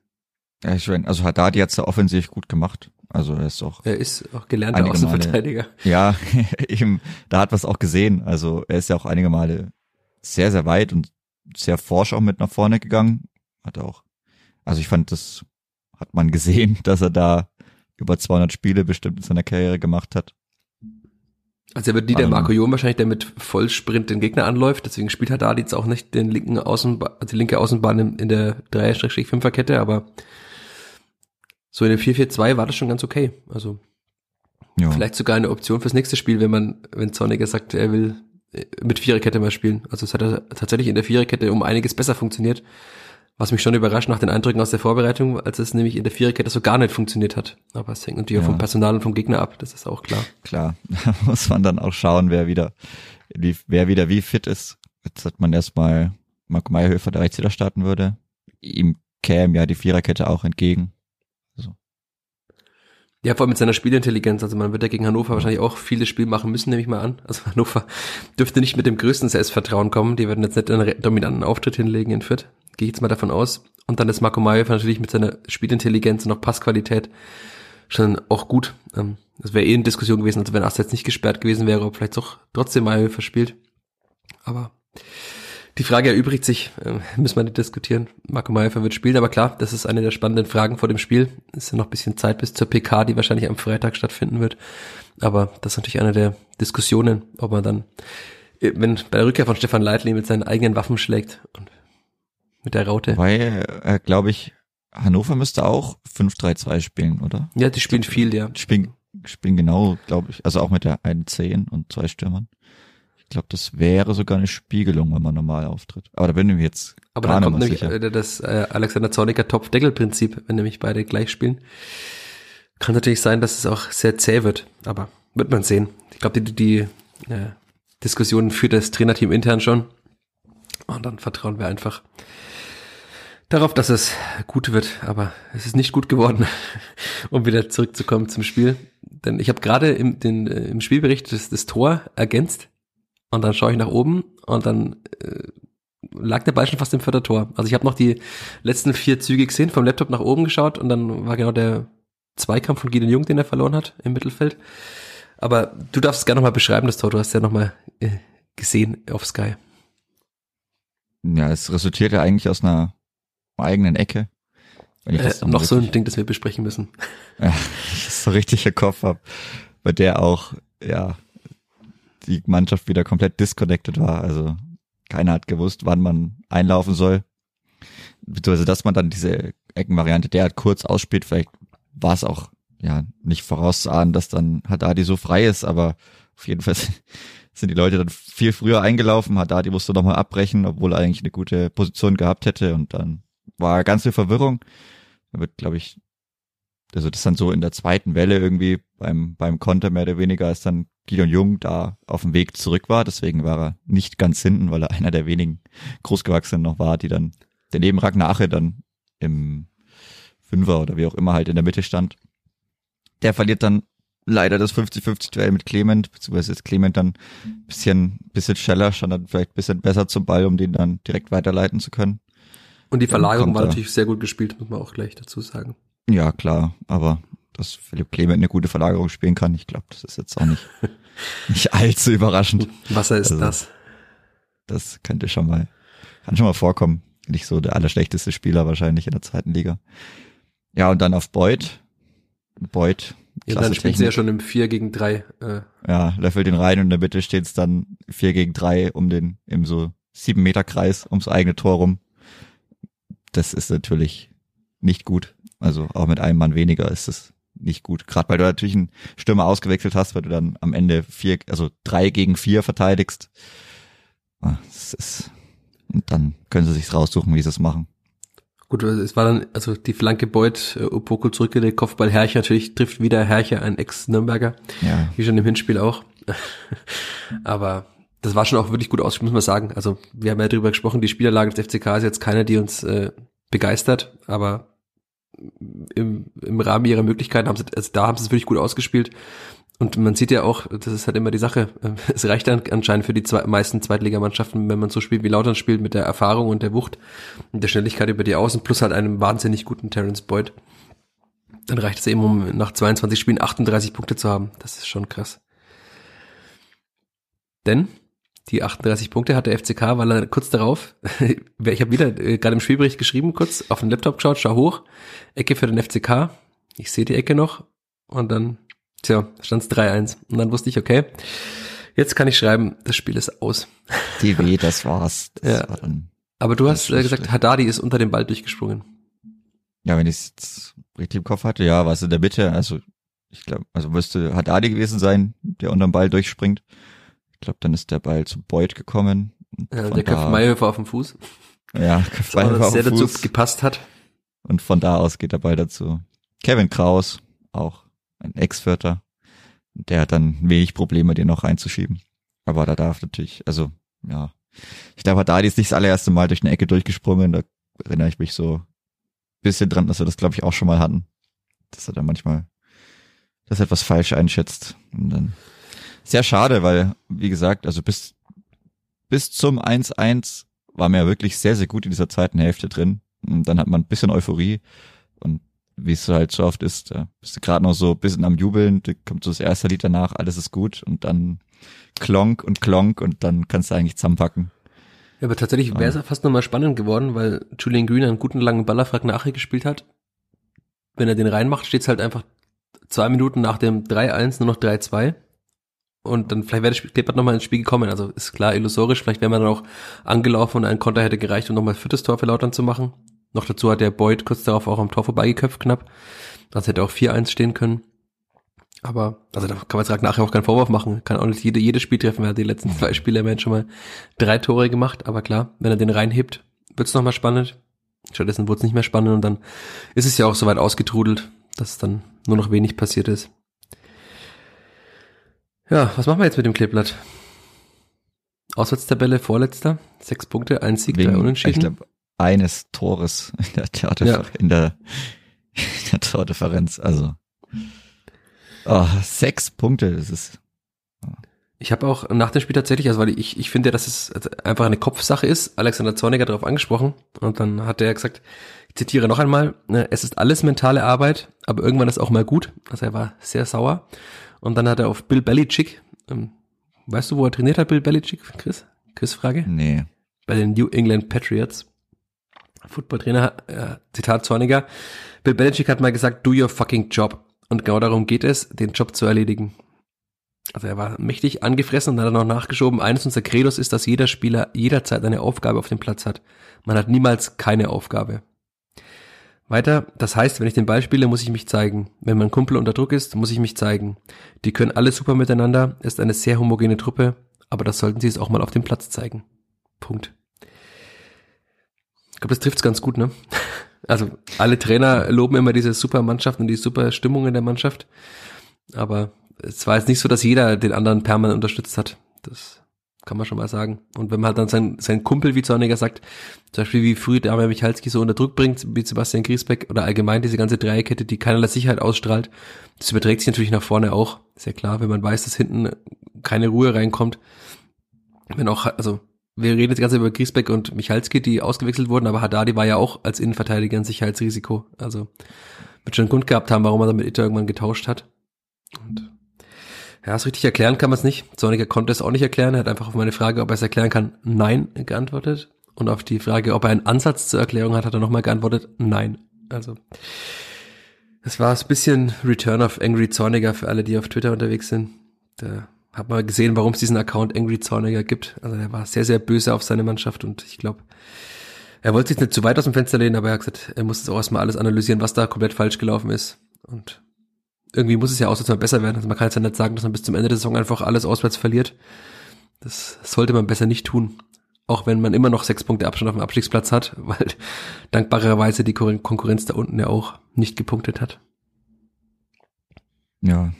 Ja, ich meine, also Haddadi hat's da offensiv gut gemacht. Also er ist auch. Er ist auch gelernter Außenverteidiger. Male, ja, eben, da hat was auch gesehen. Also er ist ja auch einige Male sehr, sehr weit und sehr forsch auch mit nach vorne gegangen. Hat auch, also ich fand, das hat man gesehen, dass er da über 200 Spiele bestimmt in seiner Karriere gemacht hat. Also er wird nie der Marco Jon wahrscheinlich, der mit Vollsprint den Gegner anläuft, deswegen spielt er da jetzt auch nicht den linken Außenbahn, also die linke Außenbahn in, der 3-5er Kette, aber so in dem 4-4-2 war das schon ganz okay. Also ja. vielleicht sogar eine Option fürs nächste Spiel, wenn man, wenn Zorniger sagt, er will mit Viererkette mal spielen. Also es hat tatsächlich in der Viererkette um einiges besser funktioniert. Was mich schon überrascht nach den Eindrücken aus der Vorbereitung, als es nämlich in der Viererkette so gar nicht funktioniert hat. Aber es hängt natürlich ja. auch vom Personal und vom Gegner ab, das ist auch klar. Klar, da muss man dann auch schauen, wer wieder, wie, wer wieder wie fit ist. Jetzt hat man erstmal Marco Meyerhöfer, der rechts wieder starten würde. Ihm käme ja die Viererkette auch entgegen. Ja, vor allem mit seiner Spielintelligenz. Also man wird ja gegen Hannover wahrscheinlich auch viele Spiele machen müssen, nehme ich mal an. Also Hannover dürfte nicht mit dem größten Selbstvertrauen kommen. Die werden jetzt nicht einen dominanten Auftritt hinlegen in Fürth. Gehe ich jetzt mal davon aus. Und dann ist Marco Mayer natürlich mit seiner Spielintelligenz und auch Passqualität schon auch gut. Ähm, das wäre eh eine Diskussion gewesen, also wenn Ast jetzt nicht gesperrt gewesen wäre, ob vielleicht doch trotzdem Mayer verspielt. Aber die Frage erübrigt sich, äh, müssen wir nicht diskutieren. Marco Meier wird spielen, aber klar, das ist eine der spannenden Fragen vor dem Spiel. Es ist ja noch ein bisschen Zeit bis zur PK, die wahrscheinlich am Freitag stattfinden wird. Aber das ist natürlich eine der Diskussionen, ob man dann, äh, wenn bei der Rückkehr von Stefan Leitli mit seinen eigenen Waffen schlägt und mit der Raute. Weil, äh, glaube ich, Hannover müsste auch 5-3-2 spielen, oder? Ja, die spielen viel, ja. Spielen, spielen genau, glaube ich, also auch mit der einen 10 und zwei Stürmern. Ich glaube, das wäre sogar eine Spiegelung, wenn man normal auftritt. Aber da bin ich mir jetzt Aber dann kommt nämlich sicher. das äh, Alexander Zorniger Topf-Deckel-Prinzip, wenn nämlich beide gleich spielen. Kann natürlich sein, dass es auch sehr zäh wird, aber wird man sehen. Ich glaube, die, die äh, Diskussionen führt das Trainerteam intern schon. Und dann vertrauen wir einfach darauf, dass es gut wird, aber es ist nicht gut geworden, um wieder zurückzukommen zum Spiel. Denn ich habe gerade im, den, äh, im Spielbericht das, das Tor ergänzt und dann schaue ich nach oben und dann äh, lag der Ball schon fast im Fördertor. Also ich habe noch die letzten vier Züge gesehen, vom Laptop nach oben geschaut und dann war genau der Zweikampf von Gideon Jung, den er verloren hat im Mittelfeld. Aber du darfst es gerne nochmal beschreiben, das Tor. Du hast ja nochmal äh, gesehen auf Sky. Ja, es resultiert ja eigentlich aus einer eigenen Ecke. Wenn ich äh, noch richtig, so ein Ding, das wir besprechen müssen. Ja, ich so richtig im Kopf habe, bei der auch, ja, die Mannschaft wieder komplett disconnected war. Also keiner hat gewusst, wann man einlaufen soll. Beziehungsweise, dass man dann diese Eckenvariante derart kurz ausspielt, vielleicht war es auch ja nicht vorauszuahnen, dass dann Haddadi so frei ist, aber auf jeden Fall sind die Leute dann viel früher eingelaufen. Haddadi musste nochmal abbrechen, obwohl er eigentlich eine gute Position gehabt hätte und dann war ganz viel Verwirrung. Da wird, glaube ich, also das dann so in der zweiten Welle irgendwie beim, beim Konter mehr oder weniger, als dann Gideon Jung da auf dem Weg zurück war. Deswegen war er nicht ganz hinten, weil er einer der wenigen Großgewachsenen noch war, die dann daneben Ragnache dann im Fünfer oder wie auch immer halt in der Mitte stand. Der verliert dann leider das 50-50-Duell mit Clement, beziehungsweise ist Clement dann bisschen, bisschen schneller, stand dann vielleicht bisschen besser zum Ball, um den dann direkt weiterleiten zu können. Und die Verlagerung war natürlich sehr gut gespielt, muss man auch gleich dazu sagen. Ja, klar, aber dass Philipp Clement eine gute Verlagerung spielen kann, ich glaube, das ist jetzt auch nicht, nicht allzu überraschend. Wasser ist also, das. Das könnte schon mal, kann schon mal vorkommen. Nicht so der allerschlechteste Spieler wahrscheinlich in der zweiten Liga. Ja, und dann auf Beuth. Beuth Ja, dann spielt sie ja schon im 4 gegen 3. Äh. Ja, löffelt den rein und in der Mitte steht's dann 4 gegen 3 um den, im so 7 Meter Kreis ums eigene Tor rum. Das ist natürlich nicht gut. Also auch mit einem Mann weniger ist es nicht gut. Gerade weil du natürlich einen Stürmer ausgewechselt hast, weil du dann am Ende vier, also drei gegen vier verteidigst. Ah, das ist, und dann können sie sich raussuchen, wie sie es machen. Gut, es war dann, also die Flanke Beuth, äh, Opoko zurückgelegt, Kopfball Herrcher, natürlich trifft wieder Herrcher, ein Ex-Nürnberger. Ja. Wie schon im Hinspiel auch. Aber das war schon auch wirklich gut aus, muss man sagen. Also wir haben ja darüber gesprochen, die Spielerlage des FCK ist jetzt keine, die uns äh, begeistert, aber im, im Rahmen ihrer Möglichkeiten haben sie, also da haben sie es wirklich gut ausgespielt. Und man sieht ja auch, das ist halt immer die Sache, es reicht dann anscheinend für die zwei, meisten Zweitligamannschaften, wenn man so spielt wie Lautern spielt, mit der Erfahrung und der Wucht und der Schnelligkeit über die Außen, plus halt einem wahnsinnig guten Terence Boyd. Dann reicht es eben, um nach 22 Spielen 38 Punkte zu haben. Das ist schon krass. Denn die 38 Punkte hat der FCK, weil er kurz darauf, ich habe wieder äh, gerade im Spielbericht geschrieben, kurz auf den Laptop geschaut, schau hoch, Ecke für den FCK, ich sehe die Ecke noch und dann, tja, stand es 3-1 und dann wusste ich, okay, jetzt kann ich schreiben, das Spiel ist aus. DW, das war's. Das ja. War Aber du hast äh, gesagt, Haddadi ist unter dem Ball durchgesprungen. Ja, wenn ich es jetzt richtig im Kopf hatte, ja, war es in der Mitte, also ich glaube, also müsste Haddadi gewesen sein, der unter dem Ball durchspringt glaube, dann ist der Ball zu Beuth gekommen. Ja, der köpft Mayhofer auf dem Fuß. Ja, köpft Mayhofer auf dem Fuß. dazu gepasst hat. Und von da aus geht der Ball dazu. Kevin Kraus, auch ein Ex-Vierter. Der hat dann wenig Probleme, den noch reinzuschieben. Aber da darf natürlich, also, ja. Ich glaube, da ist nicht das allererste Mal durch eine Ecke durchgesprungen. Da erinnere ich mich so bisschen dran, dass wir das, glaube ich, auch schon mal hatten. Dass er da manchmal das etwas falsch einschätzt. Und dann sehr schade, weil, wie gesagt, also bis, bis zum 1-1 war mir ja wirklich sehr, sehr gut in dieser zweiten Hälfte drin. Und dann hat man ein bisschen Euphorie und wie es halt so oft ist, da bist du gerade noch so ein bisschen am Jubeln, da kommt so das erste Lied danach, alles ist gut und dann klonk und klonk und dann kannst du eigentlich zusammenpacken. Ja, aber tatsächlich wäre es ja. fast nochmal spannend geworden, weil Julian Green einen guten langen Ballerfrag nachher gespielt hat. Wenn er den reinmacht, steht es halt einfach zwei Minuten nach dem 3-1 nur noch 3-2 und dann vielleicht wäre Klippert nochmal ins Spiel gekommen. Also ist klar illusorisch, vielleicht wäre man dann auch angelaufen und ein Konter hätte gereicht, um nochmal viertes Tor für Lautern zu machen. Noch dazu hat der Boyd kurz darauf auch am Tor vorbeigeköpft knapp. Das hätte auch 4-1 stehen können. Aber, also da kann man jetzt nachher auch keinen Vorwurf machen. Kann auch nicht jede, jedes Spiel treffen. Er hat die letzten zwei Spiele immerhin schon mal drei Tore gemacht. Aber klar, wenn er den reinhebt, wird's nochmal spannend. Stattdessen wurde es nicht mehr spannend und dann ist es ja auch soweit ausgetrudelt, dass dann nur noch wenig passiert ist. Ja, was machen wir jetzt mit dem Kleeblatt? Auswärtstabelle, vorletzter, sechs Punkte, ein Sieg, Wegen, drei Unentschieden. Ich glaube, eines Tores in der, ja. in der, in der Tordifferenz. Also oh, sechs Punkte, das ist. Oh. Ich habe auch nach dem Spiel tatsächlich, also weil ich, ich finde, dass es einfach eine Kopfsache ist, Alexander Zorniger darauf angesprochen und dann hat er gesagt, ich zitiere noch einmal, ne, es ist alles mentale Arbeit, aber irgendwann ist auch mal gut. Also er war sehr sauer. Und dann hat er auf Bill Belichick, ähm, weißt du, wo er trainiert hat, Bill Belichick, Chris? Chris-Frage? Nee. Bei den New England Patriots. Footballtrainer, äh, Zitat Zorniger. Bill Belichick hat mal gesagt, do your fucking job. Und genau darum geht es, den Job zu erledigen. Also er war mächtig angefressen und hat dann noch nachgeschoben, eines unserer Credos ist, dass jeder Spieler jederzeit eine Aufgabe auf dem Platz hat. Man hat niemals keine Aufgabe. Weiter, das heißt, wenn ich den Ball spiele, muss ich mich zeigen. Wenn mein Kumpel unter Druck ist, muss ich mich zeigen. Die können alle super miteinander, ist eine sehr homogene Truppe, aber das sollten sie es auch mal auf dem Platz zeigen. Punkt. Ich glaube, das trifft's ganz gut, ne? Also alle Trainer loben immer diese super Mannschaft und die super Stimmung in der Mannschaft. Aber es war jetzt nicht so, dass jeder den anderen permanent unterstützt hat. Das kann man schon mal sagen. Und wenn man halt dann sein, sein Kumpel, wie Zorniger sagt, zum Beispiel wie früh Damian Michalski so unter Druck bringt, wie Sebastian Griesbeck oder allgemein diese ganze Dreierkette, die keinerlei Sicherheit ausstrahlt, das überträgt sich natürlich nach vorne auch. Sehr klar, wenn man weiß, dass hinten keine Ruhe reinkommt. Wenn auch, also wir reden jetzt ganz über Griesbeck und Michalski, die ausgewechselt wurden, aber Haddadi war ja auch als Innenverteidiger ein Sicherheitsrisiko. Also wird schon einen Grund gehabt haben, warum er dann mit Itter irgendwann getauscht hat. Und ja, so richtig erklären kann man es nicht. Zorniger konnte es auch nicht erklären. Er hat einfach auf meine Frage, ob er es erklären kann, nein geantwortet. Und auf die Frage, ob er einen Ansatz zur Erklärung hat, hat er nochmal geantwortet, nein. Also, Es war ein bisschen Return of Angry Zorniger für alle, die auf Twitter unterwegs sind. Da hat man gesehen, warum es diesen Account Angry Zorniger gibt. Also er war sehr, sehr böse auf seine Mannschaft und ich glaube, er wollte sich nicht zu weit aus dem Fenster lehnen, aber er hat gesagt, er muss jetzt auch erstmal alles analysieren, was da komplett falsch gelaufen ist. Und irgendwie muss es ja auswärts mal besser werden. Also man kann jetzt ja nicht sagen, dass man bis zum Ende der Saison einfach alles auswärts verliert. Das sollte man besser nicht tun. Auch wenn man immer noch sechs Punkte Abstand auf dem Abstiegsplatz hat, weil dankbarerweise die Konkurrenz da unten ja auch nicht gepunktet hat. Ja,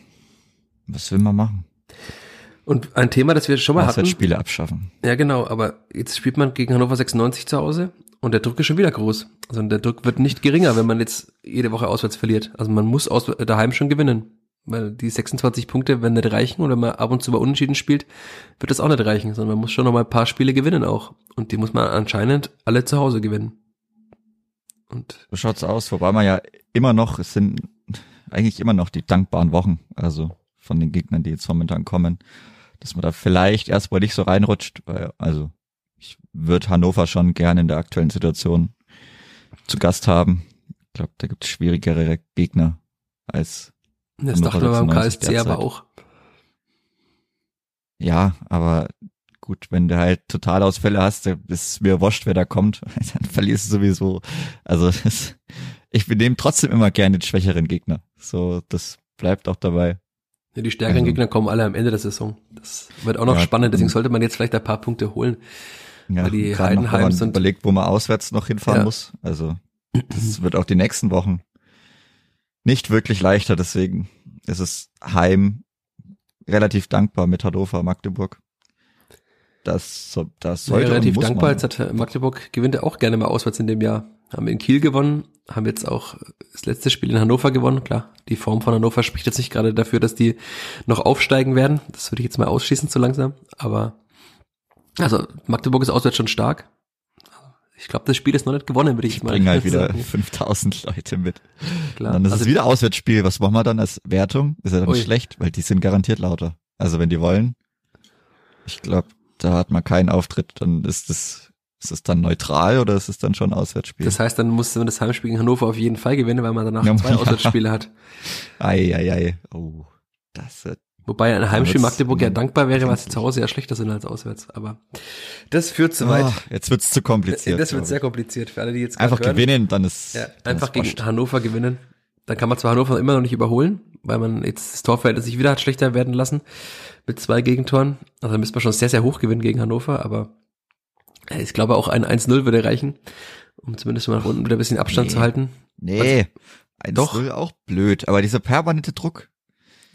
was will man machen? Und ein Thema, das wir schon mal hatten. Spiele abschaffen. Ja, genau, aber jetzt spielt man gegen Hannover 96 zu Hause und der Druck ist schon wieder groß. Also der Druck wird nicht geringer, wenn man jetzt jede Woche auswärts verliert. Also man muss aus, daheim schon gewinnen. Weil die 26 Punkte werden nicht reichen wenn man ab und zu mal unentschieden spielt, wird das auch nicht reichen, sondern man muss schon noch mal ein paar Spiele gewinnen auch. Und die muss man anscheinend alle zu Hause gewinnen. Und so schaut's aus, wobei man ja immer noch, es sind eigentlich immer noch die dankbaren Wochen, also von den Gegnern, die jetzt momentan kommen, dass man da vielleicht erstmal nicht so reinrutscht, weil, also ich würde Hannover schon gerne in der aktuellen Situation zu Gast haben. Ich glaube, da gibt es schwierigere Gegner als das dachte man beim KSC derzeit. aber auch. Ja, aber gut, wenn du halt Totalausfälle hast, ist mir wurscht, wer da kommt, dann verlierst du sowieso. Also das, ich benehme trotzdem immer gerne den schwächeren Gegner. So, das bleibt auch dabei. Ja, die stärkeren also, Gegner kommen alle am Ende der Saison. Das wird auch noch ja, spannend, deswegen sollte man jetzt vielleicht ein paar Punkte holen. Ja, die Heidenheim sind überlegt, wo man auswärts noch hinfahren ja. muss. Also das wird auch die nächsten Wochen nicht wirklich leichter, deswegen ist es heim relativ dankbar mit Hannover Magdeburg. Das, das sollte ja, relativ dankbar. Jetzt hat Magdeburg gewinnt er auch gerne mal auswärts in dem Jahr. Haben in Kiel gewonnen, haben jetzt auch das letzte Spiel in Hannover gewonnen. Klar, die Form von Hannover spricht jetzt nicht gerade dafür, dass die noch aufsteigen werden. Das würde ich jetzt mal ausschließen so langsam. Aber also Magdeburg ist auswärts schon stark. Ich glaube, das Spiel ist noch nicht gewonnen, würde ich, ich mal bringen halt wieder 5000 Leute mit. Klar. dann ist also, es wieder Auswärtsspiel. Was machen wir dann als Wertung? Ist ja dann ui. schlecht, weil die sind garantiert lauter. Also wenn die wollen. Ich glaube, da hat man keinen Auftritt, dann ist das ist es dann neutral oder ist es dann schon Auswärtsspiel? Das heißt, dann muss man das Heimspiel in Hannover auf jeden Fall gewinnen, weil man danach ja, zwei ja. Auswärtsspiele hat. Ei, ei, ei. Oh, das wird Wobei ein Heimspiel Magdeburg ja dankbar wäre, weil sie zu Hause ja schlechter sind als auswärts. Aber das führt zu weit. Oh, jetzt wird's zu kompliziert. Das wird sehr kompliziert für alle, die jetzt einfach hören. gewinnen, dann ist ja, dann einfach ist gegen wascht. Hannover gewinnen. Dann kann man zwar Hannover immer noch nicht überholen, weil man jetzt das Torverhältnis sich wieder hat schlechter werden lassen mit zwei Gegentoren. Also da müsste man schon sehr sehr hoch gewinnen gegen Hannover, aber ich glaube auch ein 1-0 würde reichen, um zumindest mal nach unten wieder ein bisschen Abstand nee. zu halten. Nee, 1-0 auch blöd, aber dieser permanente Druck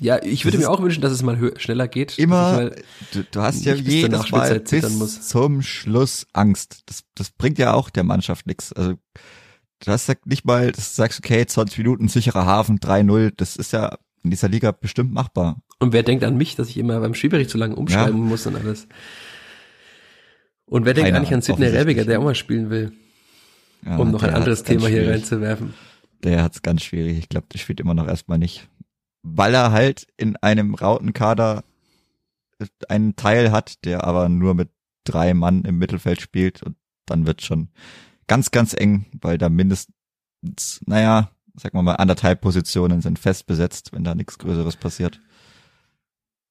ja, ich würde mir auch wünschen, dass es mal schneller geht. Immer, du, du hast ja jedes Mal bis muss. zum Schluss Angst. Das, das bringt ja auch der Mannschaft nichts. Also du hast ja nicht mal, du sagst, okay, 20 Minuten sicherer Hafen, 3-0, das ist ja in dieser Liga bestimmt machbar. Und wer denkt an mich, dass ich immer beim Spielbericht zu lange umschreiben ja. muss und alles? Und wer denkt eigentlich an Sidney Rebiger, der auch mal spielen will? Ja, um noch ein anderes Thema hier reinzuwerfen. Der hat's ganz schwierig. Ich glaube, der spielt immer noch erstmal nicht weil er halt in einem Rautenkader einen Teil hat, der aber nur mit drei Mann im Mittelfeld spielt und dann wird schon ganz, ganz eng, weil da mindestens, naja, sagen wir mal, anderthalb Positionen sind fest besetzt, wenn da nichts Größeres passiert.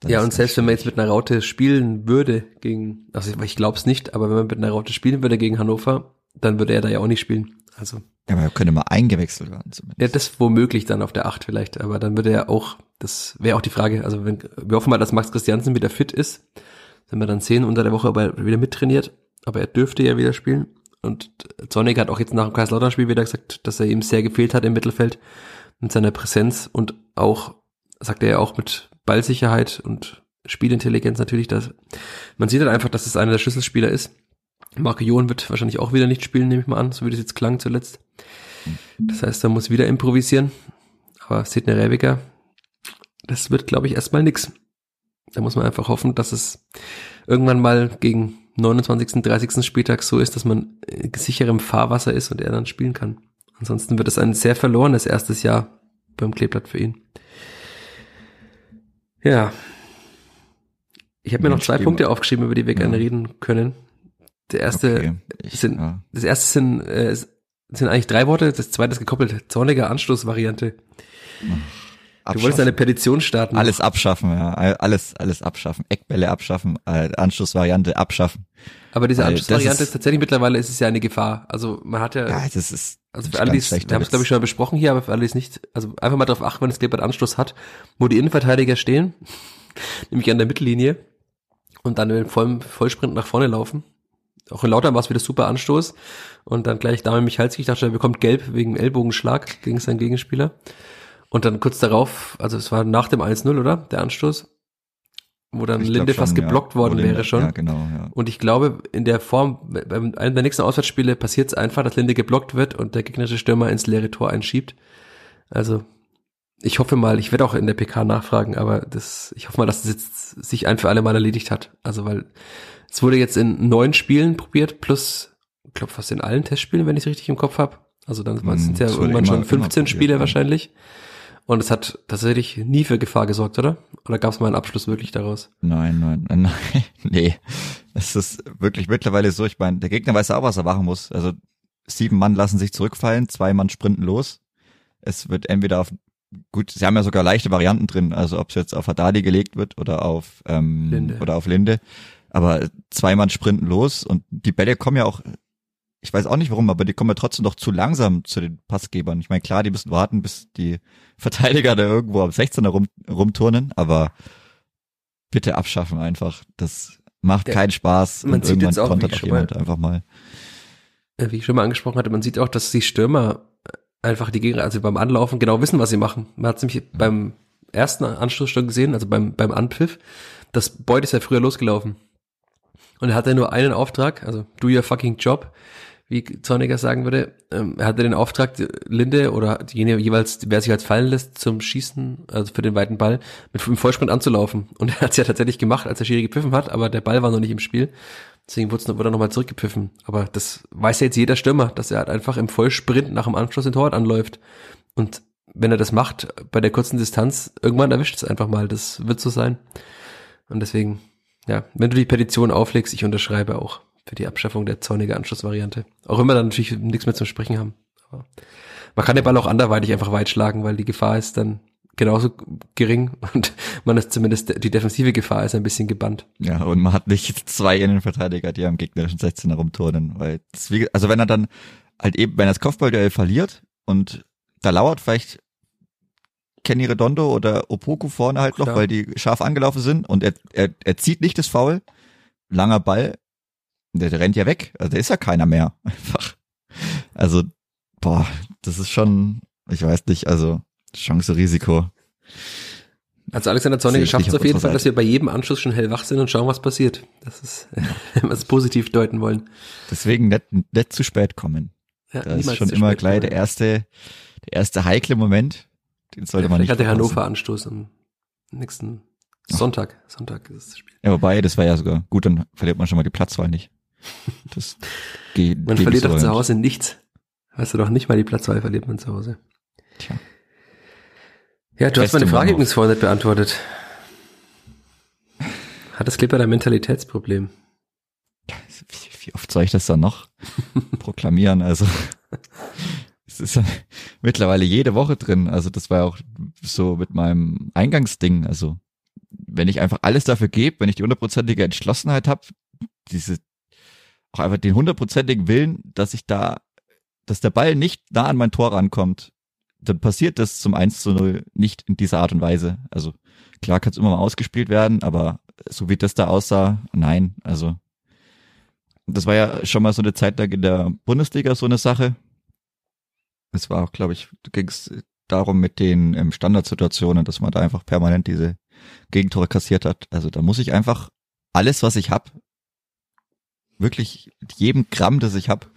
Dann ja, und selbst wenn man jetzt mit einer Raute spielen würde gegen, also ich glaube es nicht, aber wenn man mit einer Raute spielen würde gegen Hannover, dann würde er da ja auch nicht spielen. Also. Ja, aber er könnte mal eingewechselt werden zumindest. Ja, das womöglich dann auf der Acht vielleicht, aber dann würde er auch, das wäre auch die Frage, also wenn, wir hoffen mal, dass Max Christiansen wieder fit ist, wenn wir dann sehen unter der Woche, ob er wieder mittrainiert, aber er dürfte ja wieder spielen. Und Zornig hat auch jetzt nach dem Kaiserslautern-Spiel wieder gesagt, dass er ihm sehr gefehlt hat im Mittelfeld mit seiner Präsenz und auch, sagt er ja auch mit Ballsicherheit und Spielintelligenz natürlich, dass man sieht halt einfach, dass es einer der Schlüsselspieler ist. Marco Johan wird wahrscheinlich auch wieder nicht spielen, nehme ich mal an, so wie das jetzt klang zuletzt. Das heißt, er muss wieder improvisieren. Aber Sidney Rebiger, das wird, glaube ich, erstmal nix. Da muss man einfach hoffen, dass es irgendwann mal gegen 29., 30. Spieltag so ist, dass man sicher im Fahrwasser ist und er dann spielen kann. Ansonsten wird es ein sehr verlorenes erstes Jahr beim Kleeblatt für ihn. Ja. Ich habe mir noch zwei Punkte aufgeschrieben, über die wir ja. gerne reden können. Der erste okay. ich, sind, ja. das erste sind äh, sind eigentlich drei Worte, das zweite ist gekoppelt, zorniger Anstoßvariante. Du wolltest eine Petition starten. Alles abschaffen, ja. Alles, alles abschaffen. Eckbälle abschaffen, äh, Anschlussvariante abschaffen. Aber diese Weil Anschlussvariante das ist tatsächlich mittlerweile ist es ja eine Gefahr. Also man hat ja, Ja, das ist, also das für ist alle, schlechter wir haben es glaube ich schon mal besprochen hier, aber für alle, die es nicht, also einfach mal darauf achten, wenn das Kleeblatt Anschluss hat, wo die Innenverteidiger stehen, nämlich an der Mittellinie und dann im vollen Vollsprint nach vorne laufen. Auch in Lautern war es wieder super Anstoß und dann gleich Dame Michalski, ich dachte, er bekommt gelb wegen Ellbogenschlag gegen seinen Gegenspieler. Und dann kurz darauf, also es war nach dem 1-0, oder? Der Anstoß, wo dann Ich Linde schon, fast ja. geblockt worden Wo Linde- wäre schon. Ja, genau, ja. Und ich glaube, in der Form, beim einem der nächsten Auswärtsspiele passiert es einfach, dass Linde geblockt wird und der gegnerische Stürmer ins leere Tor einschiebt. Also, ich hoffe mal, ich werde auch in der PK nachfragen, aber das, ich hoffe mal, dass es jetzt sich ein für alle Mal erledigt hat. Also, weil es wurde jetzt in neun Spielen probiert, plus, ich glaube, fast in allen Testspielen, wenn ich es richtig im Kopf habe. Also dann Hm, sind es ja irgendwann immer- schon immer 15 probiert, Spiele ja. wahrscheinlich. Und es hat tatsächlich nie für Gefahr gesorgt, oder? Oder gab es mal einen Abschluss wirklich daraus? Nein, nein, nein, nein, nee. Es ist wirklich mittlerweile so, ich meine, der Gegner weiß ja auch, was er machen muss. Also sieben Mann lassen sich zurückfallen, zwei Mann sprinten los. Es wird entweder auf, gut, sie haben ja sogar leichte Varianten drin, also ob es jetzt auf Haddadi gelegt wird oder auf, ähm, Linde. oder auf Linde. Aber zwei Mann sprinten los und die Bälle kommen ja auch, ich weiß auch nicht warum, aber die kommen ja trotzdem noch zu langsam zu den Passgebern. Ich meine, klar, die müssen warten, bis die Verteidiger da irgendwo am 16er rum, rumturnen, aber bitte abschaffen einfach. Das macht Ja, keinen Spaß. man und sieht irgendwann jetzt auch, kontert auch jemand mal- einfach mal. äh, wie ich schon mal angesprochen hatte, man sieht auch, dass die Stürmer einfach die Gegner, also beim Anlaufen genau wissen, was sie machen. Man hat nämlich beim ersten Anstoß schon gesehen, also beim, beim Anpfiff, das Beuth ist ja früher losgelaufen. Und er hatte nur einen Auftrag, also do your fucking job, wie Zorniger sagen würde. Ähm, er hatte den Auftrag, Linde oder diejenige jeweils, wer sich als fallen lässt zum Schießen, also für den weiten Ball, mit dem Vollsprint anzulaufen. Und er hat es ja tatsächlich gemacht, als der Schiri gepfiffen hat, aber der Ball war noch nicht im Spiel. Deswegen wurde es wurde er nochmal zurückgepfiffen. Aber das weiß ja jetzt jeder Stürmer, dass er halt einfach im Vollsprint nach dem Anschluss den Torwart anläuft. Und wenn er das macht, bei der kurzen Distanz, irgendwann erwischt es einfach mal. Das wird so sein. Und deswegen, ja, wenn du die Petition auflegst, ich unterschreibe auch für die Abschaffung der zornige Anschlussvariante. Auch wenn wir dann natürlich nichts mehr zum Sprechen haben. Aber man kann den Ball auch anderweitig einfach weit schlagen, weil die Gefahr ist dann genauso gering und man ist zumindest, die defensive Gefahr ist ein bisschen gebannt. Ja, und man hat nicht zwei Innenverteidiger, die am gegnerischen 16er rumturnen, weil das, also wenn er dann halt eben, wenn er das Kopfballduell verliert und da lauert vielleicht Kenny Redondo oder Opoku vorne halt noch, Klar. weil die scharf angelaufen sind und er, er, er zieht nicht das Foul, langer Ball, der, der rennt ja weg, also der ist ja keiner mehr, einfach. Also, boah, das ist schon, ich weiß nicht, also Chance Risiko. Also Alexander ich schafft es auf jeden Fall, dass wir bei jedem Anschluss schon hellwach sind und schauen, was passiert. Das ist, wenn wir es positiv deuten wollen. Deswegen nicht, nicht zu spät kommen. Ja, Da ist schon immer gleich der erste, der erste heikle Moment. Den sollte Ja, man vielleicht nicht hat der verpassen. Hannover Anstoß am nächsten Sonntag. Sonntag ist das Spiel. Ja, wobei, das war ja sogar gut, dann verliert man schon mal die Platzwahl nicht. Das geht. Man verliert doch zu. Hause nichts. Weißt du doch nicht mal die Platzwahl verliert man zu Hause. Tja. Ja, du hast Beste meine Frage übrigens vorhin nicht beantwortet. Hat das Clipper ein Mentalitätsproblem? Wie, wie oft soll ich das dann noch proklamieren? Also, es ist ja mittlerweile jede Woche drin. Also, das war ja auch so mit meinem Eingangsding. Also, wenn ich einfach alles dafür gebe, wenn ich die hundertprozentige Entschlossenheit habe, diese, auch einfach den hundertprozentigen Willen, dass ich da, dass der Ball nicht nah an mein Tor rankommt, dann passiert das zum 1 zu 0 nicht in dieser Art und Weise. Also, klar kann es immer mal ausgespielt werden, aber so wie das da aussah, nein, also das war ja schon mal so eine Zeit lang in der Bundesliga so eine Sache. Es war auch, glaube ich, ging es darum mit den ähm, Standardsituationen, dass man da einfach permanent diese Gegentore kassiert hat. Also da muss ich einfach alles, was ich hab, wirklich mit jedem Gramm, das ich hab,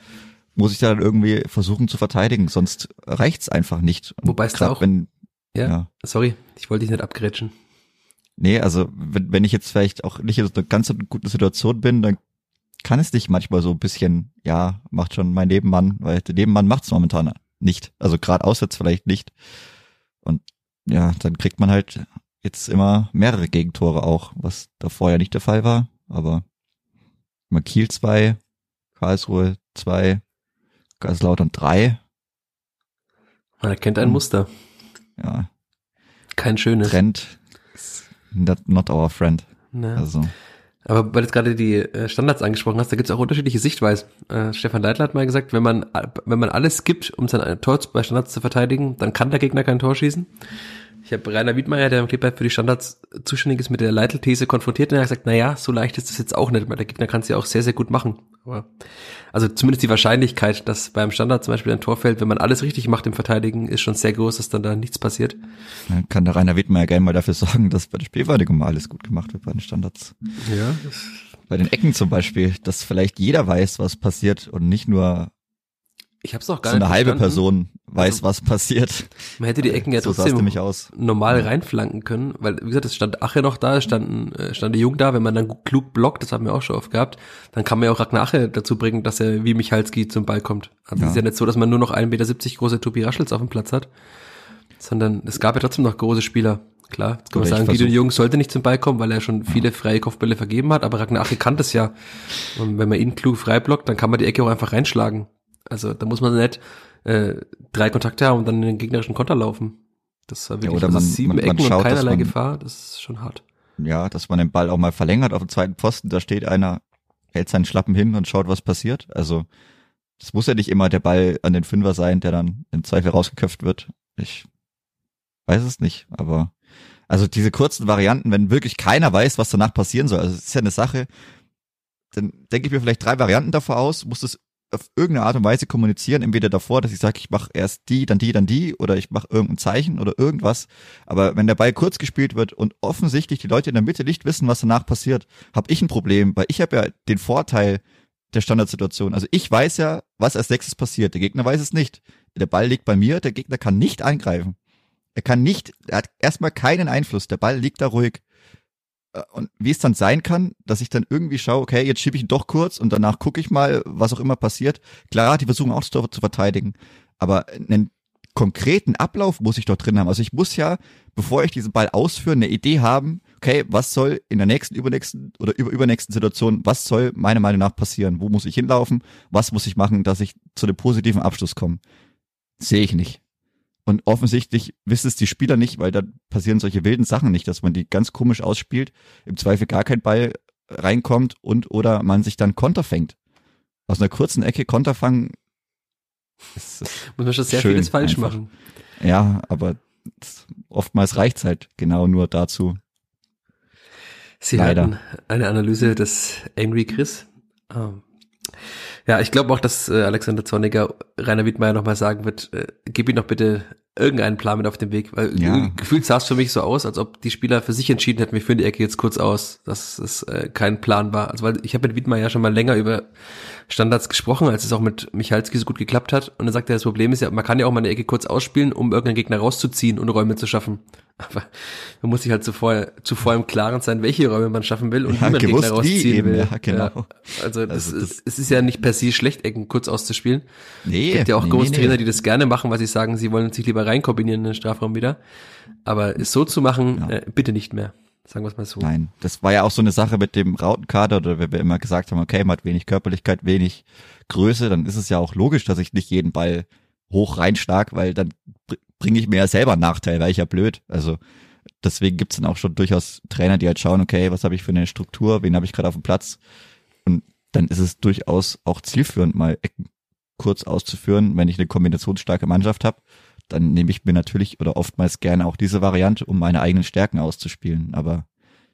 muss ich da dann irgendwie versuchen zu verteidigen, sonst reicht's einfach nicht. Wobei es auch- wenn, Ja, ja. sorry, ich wollte dich nicht abgrätschen. Nee, also wenn, wenn ich jetzt vielleicht auch nicht in so einer ganz guten Situation bin, dann kann es dich manchmal so ein bisschen, ja, macht schon mein Nebenmann, weil der Nebenmann macht es momentan nicht. Also gerade auswärts vielleicht nicht. Und ja, dann kriegt man halt jetzt immer mehrere Gegentore auch, was davor ja nicht der Fall war. Aber mal Kiel zwei, Karlsruhe zwei, Kaiserslautern 3. Man erkennt ein Hm. Muster. Ja, Kein schönes. Trend not our friend. Ne? Also, Aber weil du jetzt gerade die äh, Standards angesprochen hast, da gibt es auch unterschiedliche Sichtweisen. Äh, Stefan Leitler hat mal gesagt, wenn man, wenn man alles gibt, um sein Tor bei Standards zu verteidigen, dann kann der Gegner kein Tor schießen. Ich habe Rainer Wiedmeier, der im Clipper für die Standards zuständig ist, mit der Leitl-These konfrontiert und er hat gesagt, na ja, so leicht ist das jetzt auch nicht, weil der Gegner kann es ja auch sehr, sehr gut machen. Aber, also zumindest die Wahrscheinlichkeit, dass beim Standard zum Beispiel ein Tor fällt, wenn man alles richtig macht im Verteidigen, ist schon sehr groß, dass dann da nichts passiert. dann kann der Rainer Wittmeier gerne mal dafür sorgen, dass bei der Spielverteidigung mal alles gut gemacht wird bei den Standards. Ja, Bei den Ecken zum Beispiel, dass vielleicht jeder weiß, was passiert und nicht nur ich habe es auch gar so nicht eine halbe. Person weiß, Also, was passiert. Man hätte die Ecken ja so trotzdem normal reinflanken können, weil, wie gesagt, es stand Ache noch da, es standen, äh, stand der Jung da, wenn man dann klug blockt, das haben wir auch schon oft gehabt, dann kann man ja auch Ragnar Ache dazu bringen, dass er wie Michalski zum Ball kommt. Also Ja. es ist ja nicht so, dass man nur noch 1,70 Meter große Tobi Raschels auf dem Platz hat, sondern es gab ja trotzdem noch große Spieler. Klar, jetzt kann man Oder sagen, Gideon versuch- Jung sollte nicht zum Ball kommen, weil er schon viele freie Kopfbälle vergeben hat, aber Ragnar Ache kann das ja. Und wenn man ihn klug frei blockt, dann kann man die Ecke auch einfach reinschlagen. Also da muss man nicht äh, drei Kontakte haben und dann in den gegnerischen Konter laufen. Das war wirklich oder also man- sieben man- man Ecken schaut, und keinerlei man- Gefahr. Das ist schon hart. Ja, dass man den Ball auch mal verlängert auf dem zweiten Posten, da steht einer, hält seinen Schlappen hin und schaut, was passiert. Also, das muss ja nicht immer der Ball an den Fünfer sein, der dann im Zweifel rausgeköpft wird. Ich weiß es nicht, aber also diese kurzen Varianten, wenn wirklich keiner weiß, was danach passieren soll, also es ist ja eine Sache, dann denke ich mir vielleicht drei Varianten davor aus, muss das auf irgendeine Art und Weise kommunizieren, entweder davor, dass ich sage, ich mache erst die, dann die, dann die, oder ich mache irgendein Zeichen oder irgendwas. Aber wenn der Ball kurz gespielt wird und offensichtlich die Leute in der Mitte nicht wissen, was danach passiert, habe ich ein Problem, weil ich habe ja den Vorteil der Standardsituation. Also ich weiß ja, was als nächstes passiert. Der Gegner weiß es nicht. Der Ball liegt bei mir, der Gegner kann nicht eingreifen. Er kann nicht, er hat erstmal keinen Einfluss. Der Ball liegt da ruhig. Äh, Und wie es dann sein kann, dass ich dann irgendwie schaue, okay, jetzt schiebe ich ihn doch kurz und danach gucke ich mal, was auch immer passiert. Klar, die versuchen auch das zu verteidigen, aber einen konkreten Ablauf muss ich dort drin haben. Also ich muss ja, bevor ich diesen Ball ausführe, eine Idee haben, okay, was soll in der nächsten, übernächsten oder über, übernächsten Situation, was soll meiner Meinung nach passieren? Wo muss ich hinlaufen? Was muss ich machen, dass ich zu einem positiven Abschluss komme? Sehe ich nicht. Und offensichtlich wissen es die Spieler nicht, weil da passieren solche wilden Sachen nicht, dass man die ganz komisch ausspielt, im Zweifel gar kein Ball reinkommt und oder man sich dann Konter fängt. Aus einer kurzen Ecke Konter fangen, ist, ist, Muss man schon sehr Schön vieles falsch einfach. machen. ja, aber oftmals reicht's halt genau nur dazu. Sie Leider. hatten eine Analyse des Angry Chris. Ähm, ja, ich glaube auch, dass äh, Alexander Zorniger Rainer Wiedmeier nochmal sagen wird, äh, gib ihm doch bitte irgendeinen Plan mit auf den Weg, weil Ja. äh, gefühlt sah es für mich so aus, als ob die Spieler für sich entschieden hätten, wir führen die Ecke jetzt kurz aus, dass es äh, kein Plan war. Also weil ich habe mit Wiedmeier schon mal länger über Standards gesprochen, als es auch mit Michalski so gut geklappt hat. Und er sagt, ja, das Problem ist ja, man kann ja auch mal eine Ecke kurz ausspielen, um irgendeinen Gegner rauszuziehen und Räume zu schaffen. Aber man muss sich halt zuvor, zuvor im Klaren sein, welche Räume man schaffen will und Ja, wie man Gegner rausziehen eben, will. ja, genau. Also, das Also das- ist, es ist ja nicht per se schlecht, Ecken kurz auszuspielen. Nee, Es gibt ja auch nee, große nee, Trainer, nee. die das gerne machen, weil sie sagen, sie wollen sich lieber reinkombinieren in den Strafraum wieder. Aber es so zu machen, Ja. äh, bitte nicht mehr. Sagen wir es mal so. Nein, das war ja auch so eine Sache mit dem Rautenkader, oder wenn wir immer gesagt haben, okay, man hat wenig Körperlichkeit, wenig Größe, dann ist es ja auch logisch, dass ich nicht jeden Ball hoch reinschlag, weil dann br- bringe ich mir ja selber einen Nachteil, weil ich ja blöd. Also deswegen gibt's dann auch schon durchaus Trainer, die halt schauen, okay, was habe ich für eine Struktur, wen habe ich gerade auf dem Platz? Und dann ist es durchaus auch zielführend, mal Ecken kurz auszuführen, wenn ich eine kombinationsstarke Mannschaft habe dann nehme ich mir natürlich oder oftmals gerne auch diese Variante, um meine eigenen Stärken auszuspielen. Aber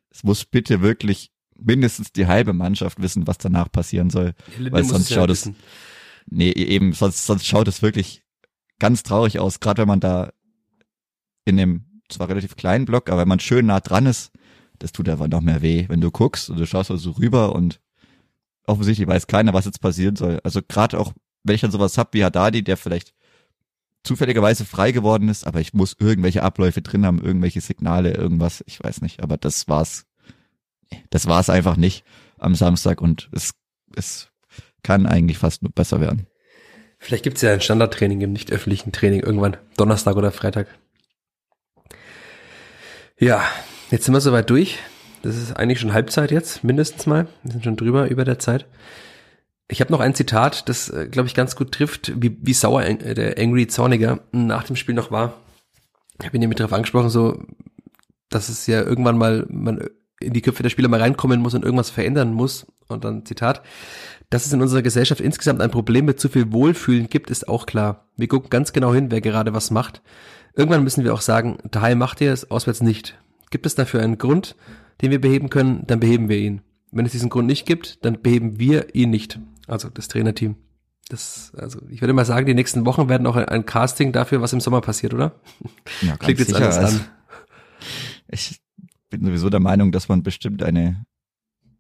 es muss bitte wirklich mindestens die halbe Mannschaft wissen, was danach passieren soll. Linde weil sonst es ja schaut es-. Nee, eben, sonst, sonst schaut es wirklich ganz traurig aus, gerade wenn man da in dem zwar relativ kleinen Block, aber wenn man schön nah dran ist, das tut einfach noch mehr weh, wenn du guckst und du schaust also rüber und offensichtlich weiß keiner, was jetzt passieren soll. Also gerade auch, wenn ich dann sowas hab wie Haddadi, der vielleicht zufälligerweise frei geworden ist, aber ich muss irgendwelche Abläufe drin haben, irgendwelche Signale, irgendwas, ich weiß nicht, aber das war's. Das war's einfach nicht am Samstag und es, es kann eigentlich fast nur besser werden. Vielleicht gibt's ja ein Standardtraining im nicht öffentlichen Training irgendwann, Donnerstag oder Freitag. Ja, jetzt sind wir soweit durch. Das ist eigentlich schon Halbzeit jetzt, mindestens mal. Wir sind schon drüber über der Zeit. Ich habe noch ein Zitat, das, äh, glaube ich, ganz gut trifft, wie, wie sauer äh, der Angry Zorniger nach dem Spiel noch war. Ich habe ihn nämlich darauf angesprochen, so, dass es ja irgendwann mal man in die Köpfe der Spieler mal reinkommen muss und irgendwas verändern muss. Und dann Zitat, dass es in unserer Gesellschaft insgesamt ein Problem mit zu viel Wohlfühlen gibt, ist auch klar. Wir gucken ganz genau hin, wer gerade was macht. Irgendwann müssen wir auch sagen, daheim macht ihr es, auswärts nicht. Gibt es dafür einen Grund, den wir beheben können, dann beheben wir ihn. Wenn es diesen Grund nicht gibt, dann beheben wir ihn nicht. Also das Trainerteam. Das, also ich würde mal sagen, die nächsten Wochen werden auch ein, ein Casting dafür, was im Sommer passiert, oder? Ja, Klingt jetzt sicher. alles also, an. Ich bin sowieso der Meinung, dass man bestimmt eine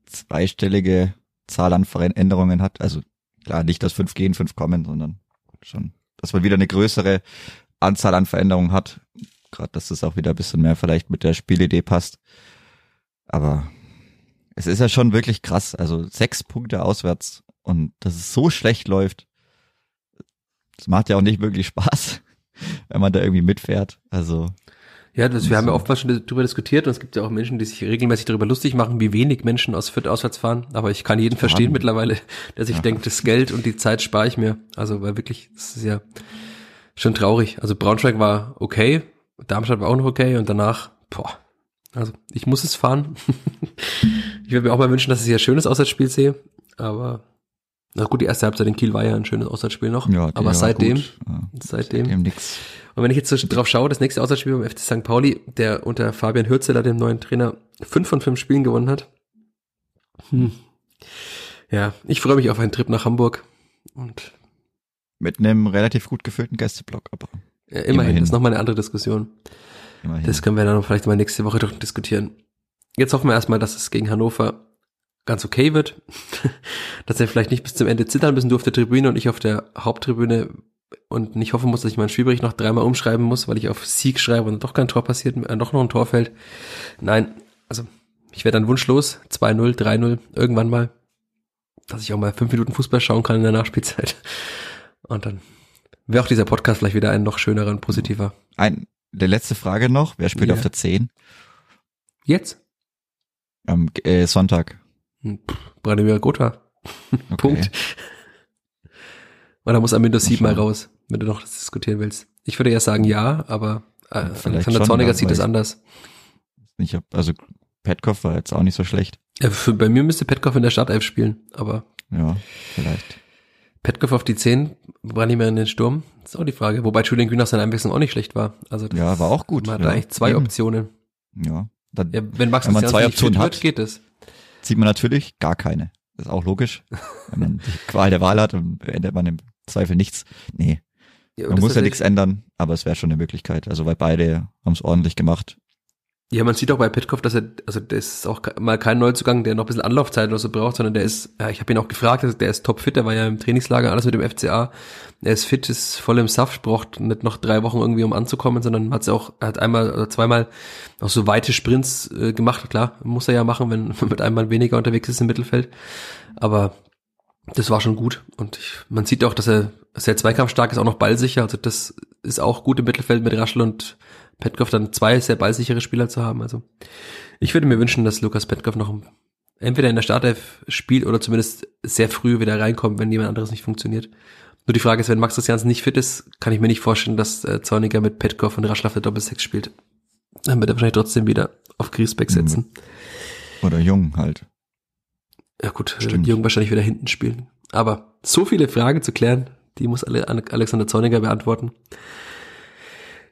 zweistellige Zahl an Veränderungen hat. Also klar, nicht, dass fünf gehen, fünf kommen, sondern schon, dass man wieder eine größere Anzahl an Veränderungen hat. Gerade, dass das auch wieder ein bisschen mehr vielleicht mit der Spielidee passt. Aber es ist ja schon wirklich krass. Also sechs Punkte auswärts und dass es so schlecht läuft. Das macht ja auch nicht wirklich Spaß, wenn man da irgendwie mitfährt. Also ja, das, wir haben ja oftmals schon darüber diskutiert und es gibt ja auch Menschen, die sich regelmäßig darüber lustig machen, wie wenig Menschen aus Fürth auswärts fahren. Aber ich kann jeden verstehen mittlerweile, der sich ja. denkt, das Geld und die Zeit spare ich mir. Also, weil wirklich, das ist ja schon traurig. Also Braunschweig war okay, Darmstadt war auch noch okay und danach, boah, also ich muss es fahren. ich würde mir auch mal wünschen, dass ich hier ein schönes Auswärtsspiel sehe, aber na gut, die erste Halbzeit in Kiel war ja ein schönes Auswärtsspiel noch, ja, aber seitdem, ja, seitdem, seitdem nix. Und wenn ich jetzt so drauf schaue, das nächste Auswärtsspiel beim FC St. Pauli, der unter Fabian Hürzeler, dem neuen Trainer, fünf von fünf Spielen gewonnen hat. Hm. Ja, ich freue mich auf einen Trip nach Hamburg und mit einem relativ gut gefüllten Gästeblock, aber ja, immerhin, immerhin. das ist nochmal eine andere Diskussion. Immerhin. Das können wir dann vielleicht mal nächste Woche doch diskutieren. Jetzt hoffen wir erstmal, dass es gegen Hannover ganz okay wird, dass er vielleicht nicht bis zum Ende zittern müssen du auf der Tribüne und ich auf der Haupttribüne und nicht hoffen muss, dass ich meinen Spielbericht noch dreimal umschreiben muss, weil ich auf Sieg schreibe und doch kein Tor passiert, äh, doch noch ein Tor fällt. Nein, also ich werde dann wunschlos, 2-0, 3-0, irgendwann mal, dass ich auch mal fünf Minuten Fußball schauen kann in der Nachspielzeit. Und dann wäre auch dieser Podcast vielleicht wieder ein noch schönerer und positiver. Ein, der letzte Frage noch, wer spielt yeah. auf der 10? Jetzt? Am äh, Sonntag. Branimir Gotha. Okay. Punkt. Oder muss Amindo Sieb mal raus, wenn du noch das diskutieren willst. Ich würde ja sagen ja, aber äh, Alexander Zorniger sieht es anders. Ich hab, also Petkov war jetzt auch nicht so schlecht. Ja, für, bei mir müsste Petkov in der Startelf spielen, aber. Ja, vielleicht. Petkov auf die 10, Branimir in den Sturm, das ist auch die Frage. Wobei Julian Green nach seiner Einwechslung auch nicht schlecht war. Also das ja, war auch gut. Man hat ja, eigentlich zwei. Optionen. Ja. Dann, ja wenn Max wenn man zwei Optionen hat, wird, geht es. Sieht man natürlich gar keine. Das ist auch logisch. wenn man die Qual der Wahl hat, dann ändert man im Zweifel nichts. Nee. Ja, man muss ja nichts ändern, aber es wäre schon eine Möglichkeit. Also weil beide haben es ordentlich gemacht. Ja, man sieht auch bei Petkov, dass er, also der ist auch mal kein Neuzugang, der noch ein bisschen Anlaufzeit oder so braucht, sondern der ist, ja, ich habe ihn auch gefragt, also der ist topfit, der war ja im Trainingslager, alles mit dem FCA. Er ist fit, ist voll im Saft, braucht nicht noch drei Wochen irgendwie, um anzukommen, sondern hat auch, hat einmal oder zweimal auch so weite Sprints äh, gemacht. Klar, muss er ja machen, wenn mit einmal weniger unterwegs ist im Mittelfeld. Aber das war schon gut. Und ich, man sieht auch, dass er sehr zweikampfstark ist, auch noch ballsicher. Also das ist auch gut im Mittelfeld mit Raschel und Petkov dann zwei sehr ballsichere Spieler zu haben. Also ich würde mir wünschen, dass Lukas Petkov noch entweder in der Startelf spielt oder zumindest sehr früh wieder reinkommt, wenn jemand anderes nicht funktioniert. Nur die Frage ist, wenn Max Christiansen nicht fit ist, kann ich mir nicht vorstellen, dass äh, Zorniger mit Petkov und Raschel auf der Doppelsechs spielt. Dann wird er wahrscheinlich trotzdem wieder auf Griesbeck setzen. Oder Jung halt. Ja gut, Stimmt. Jung wahrscheinlich wieder hinten spielen. Aber so viele Fragen zu klären, die muss Alexander Zorniger beantworten.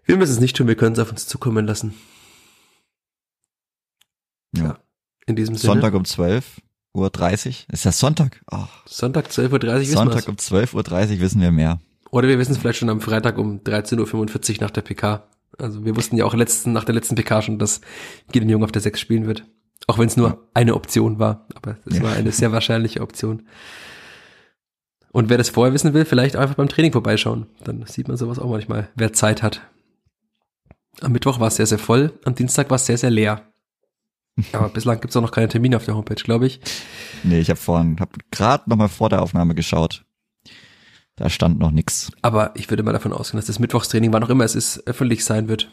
Wir müssen es nicht tun, wir können es auf uns zukommen lassen. Ja. ja. In diesem Sinne. Sonntag um 12 Uhr 30. Ist das Sonntag? Oh. Sonntag 12 Uhr 30 Sonntag um 12 Uhr 30 wissen wir mehr. Oder wir wissen es vielleicht schon am Freitag um 13.45 Uhr nach der PK. Also wir wussten ja auch letzten, nach der letzten PK schon, dass Gideon Jung auf der 6 spielen wird. Auch wenn es nur ja. eine Option war. Aber es ja. war eine sehr wahrscheinliche Option. Und wer das vorher wissen will, vielleicht einfach beim Training vorbeischauen. Dann sieht man sowas auch manchmal, wer Zeit hat. Am Mittwoch war es sehr, sehr voll. Am Dienstag war es sehr, sehr leer. Aber bislang gibt es auch noch keine Termine auf der Homepage, glaube ich. Nee, ich habe vorhin, habe gerade noch mal vor der Aufnahme geschaut. Da stand noch nix. Aber ich würde mal davon ausgehen, dass das Mittwochstraining, wann auch immer es ist, öffentlich sein wird.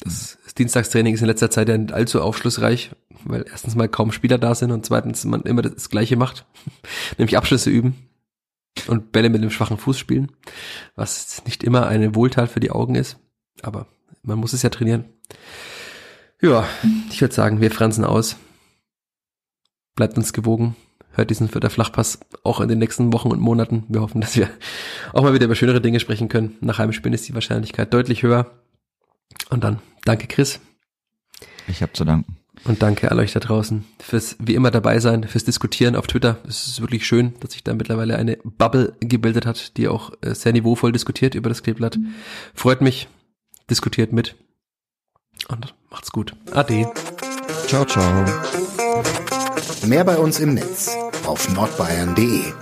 Das, Dienstagstraining ist in letzter Zeit ja nicht allzu aufschlussreich, weil erstens mal kaum Spieler da sind und zweitens man immer das Gleiche macht, nämlich Abschlüsse üben und Bälle mit dem schwachen Fuß spielen, was nicht immer eine Wohltat für die Augen ist, aber man muss es ja trainieren. Ja, ich würde sagen, wir fransen aus. Bleibt uns gewogen. Hört diesen Vierter Flachpass auch in den nächsten Wochen und Monaten. Wir hoffen, dass wir auch mal wieder über schönere Dinge sprechen können. Nach Heimspielen ist die Wahrscheinlichkeit deutlich höher. Und dann danke Chris. Ich habe zu danken. Und danke alle euch da draußen fürs wie immer dabei sein, fürs Diskutieren auf Twitter. Es ist wirklich schön, dass sich da mittlerweile eine Bubble gebildet hat, die auch äh, sehr niveauvoll diskutiert über das Kleeblatt. Freut mich, diskutiert mit. Und macht's gut. Ade. Ciao, ciao. Mehr bei uns im Netz auf nordbayern.de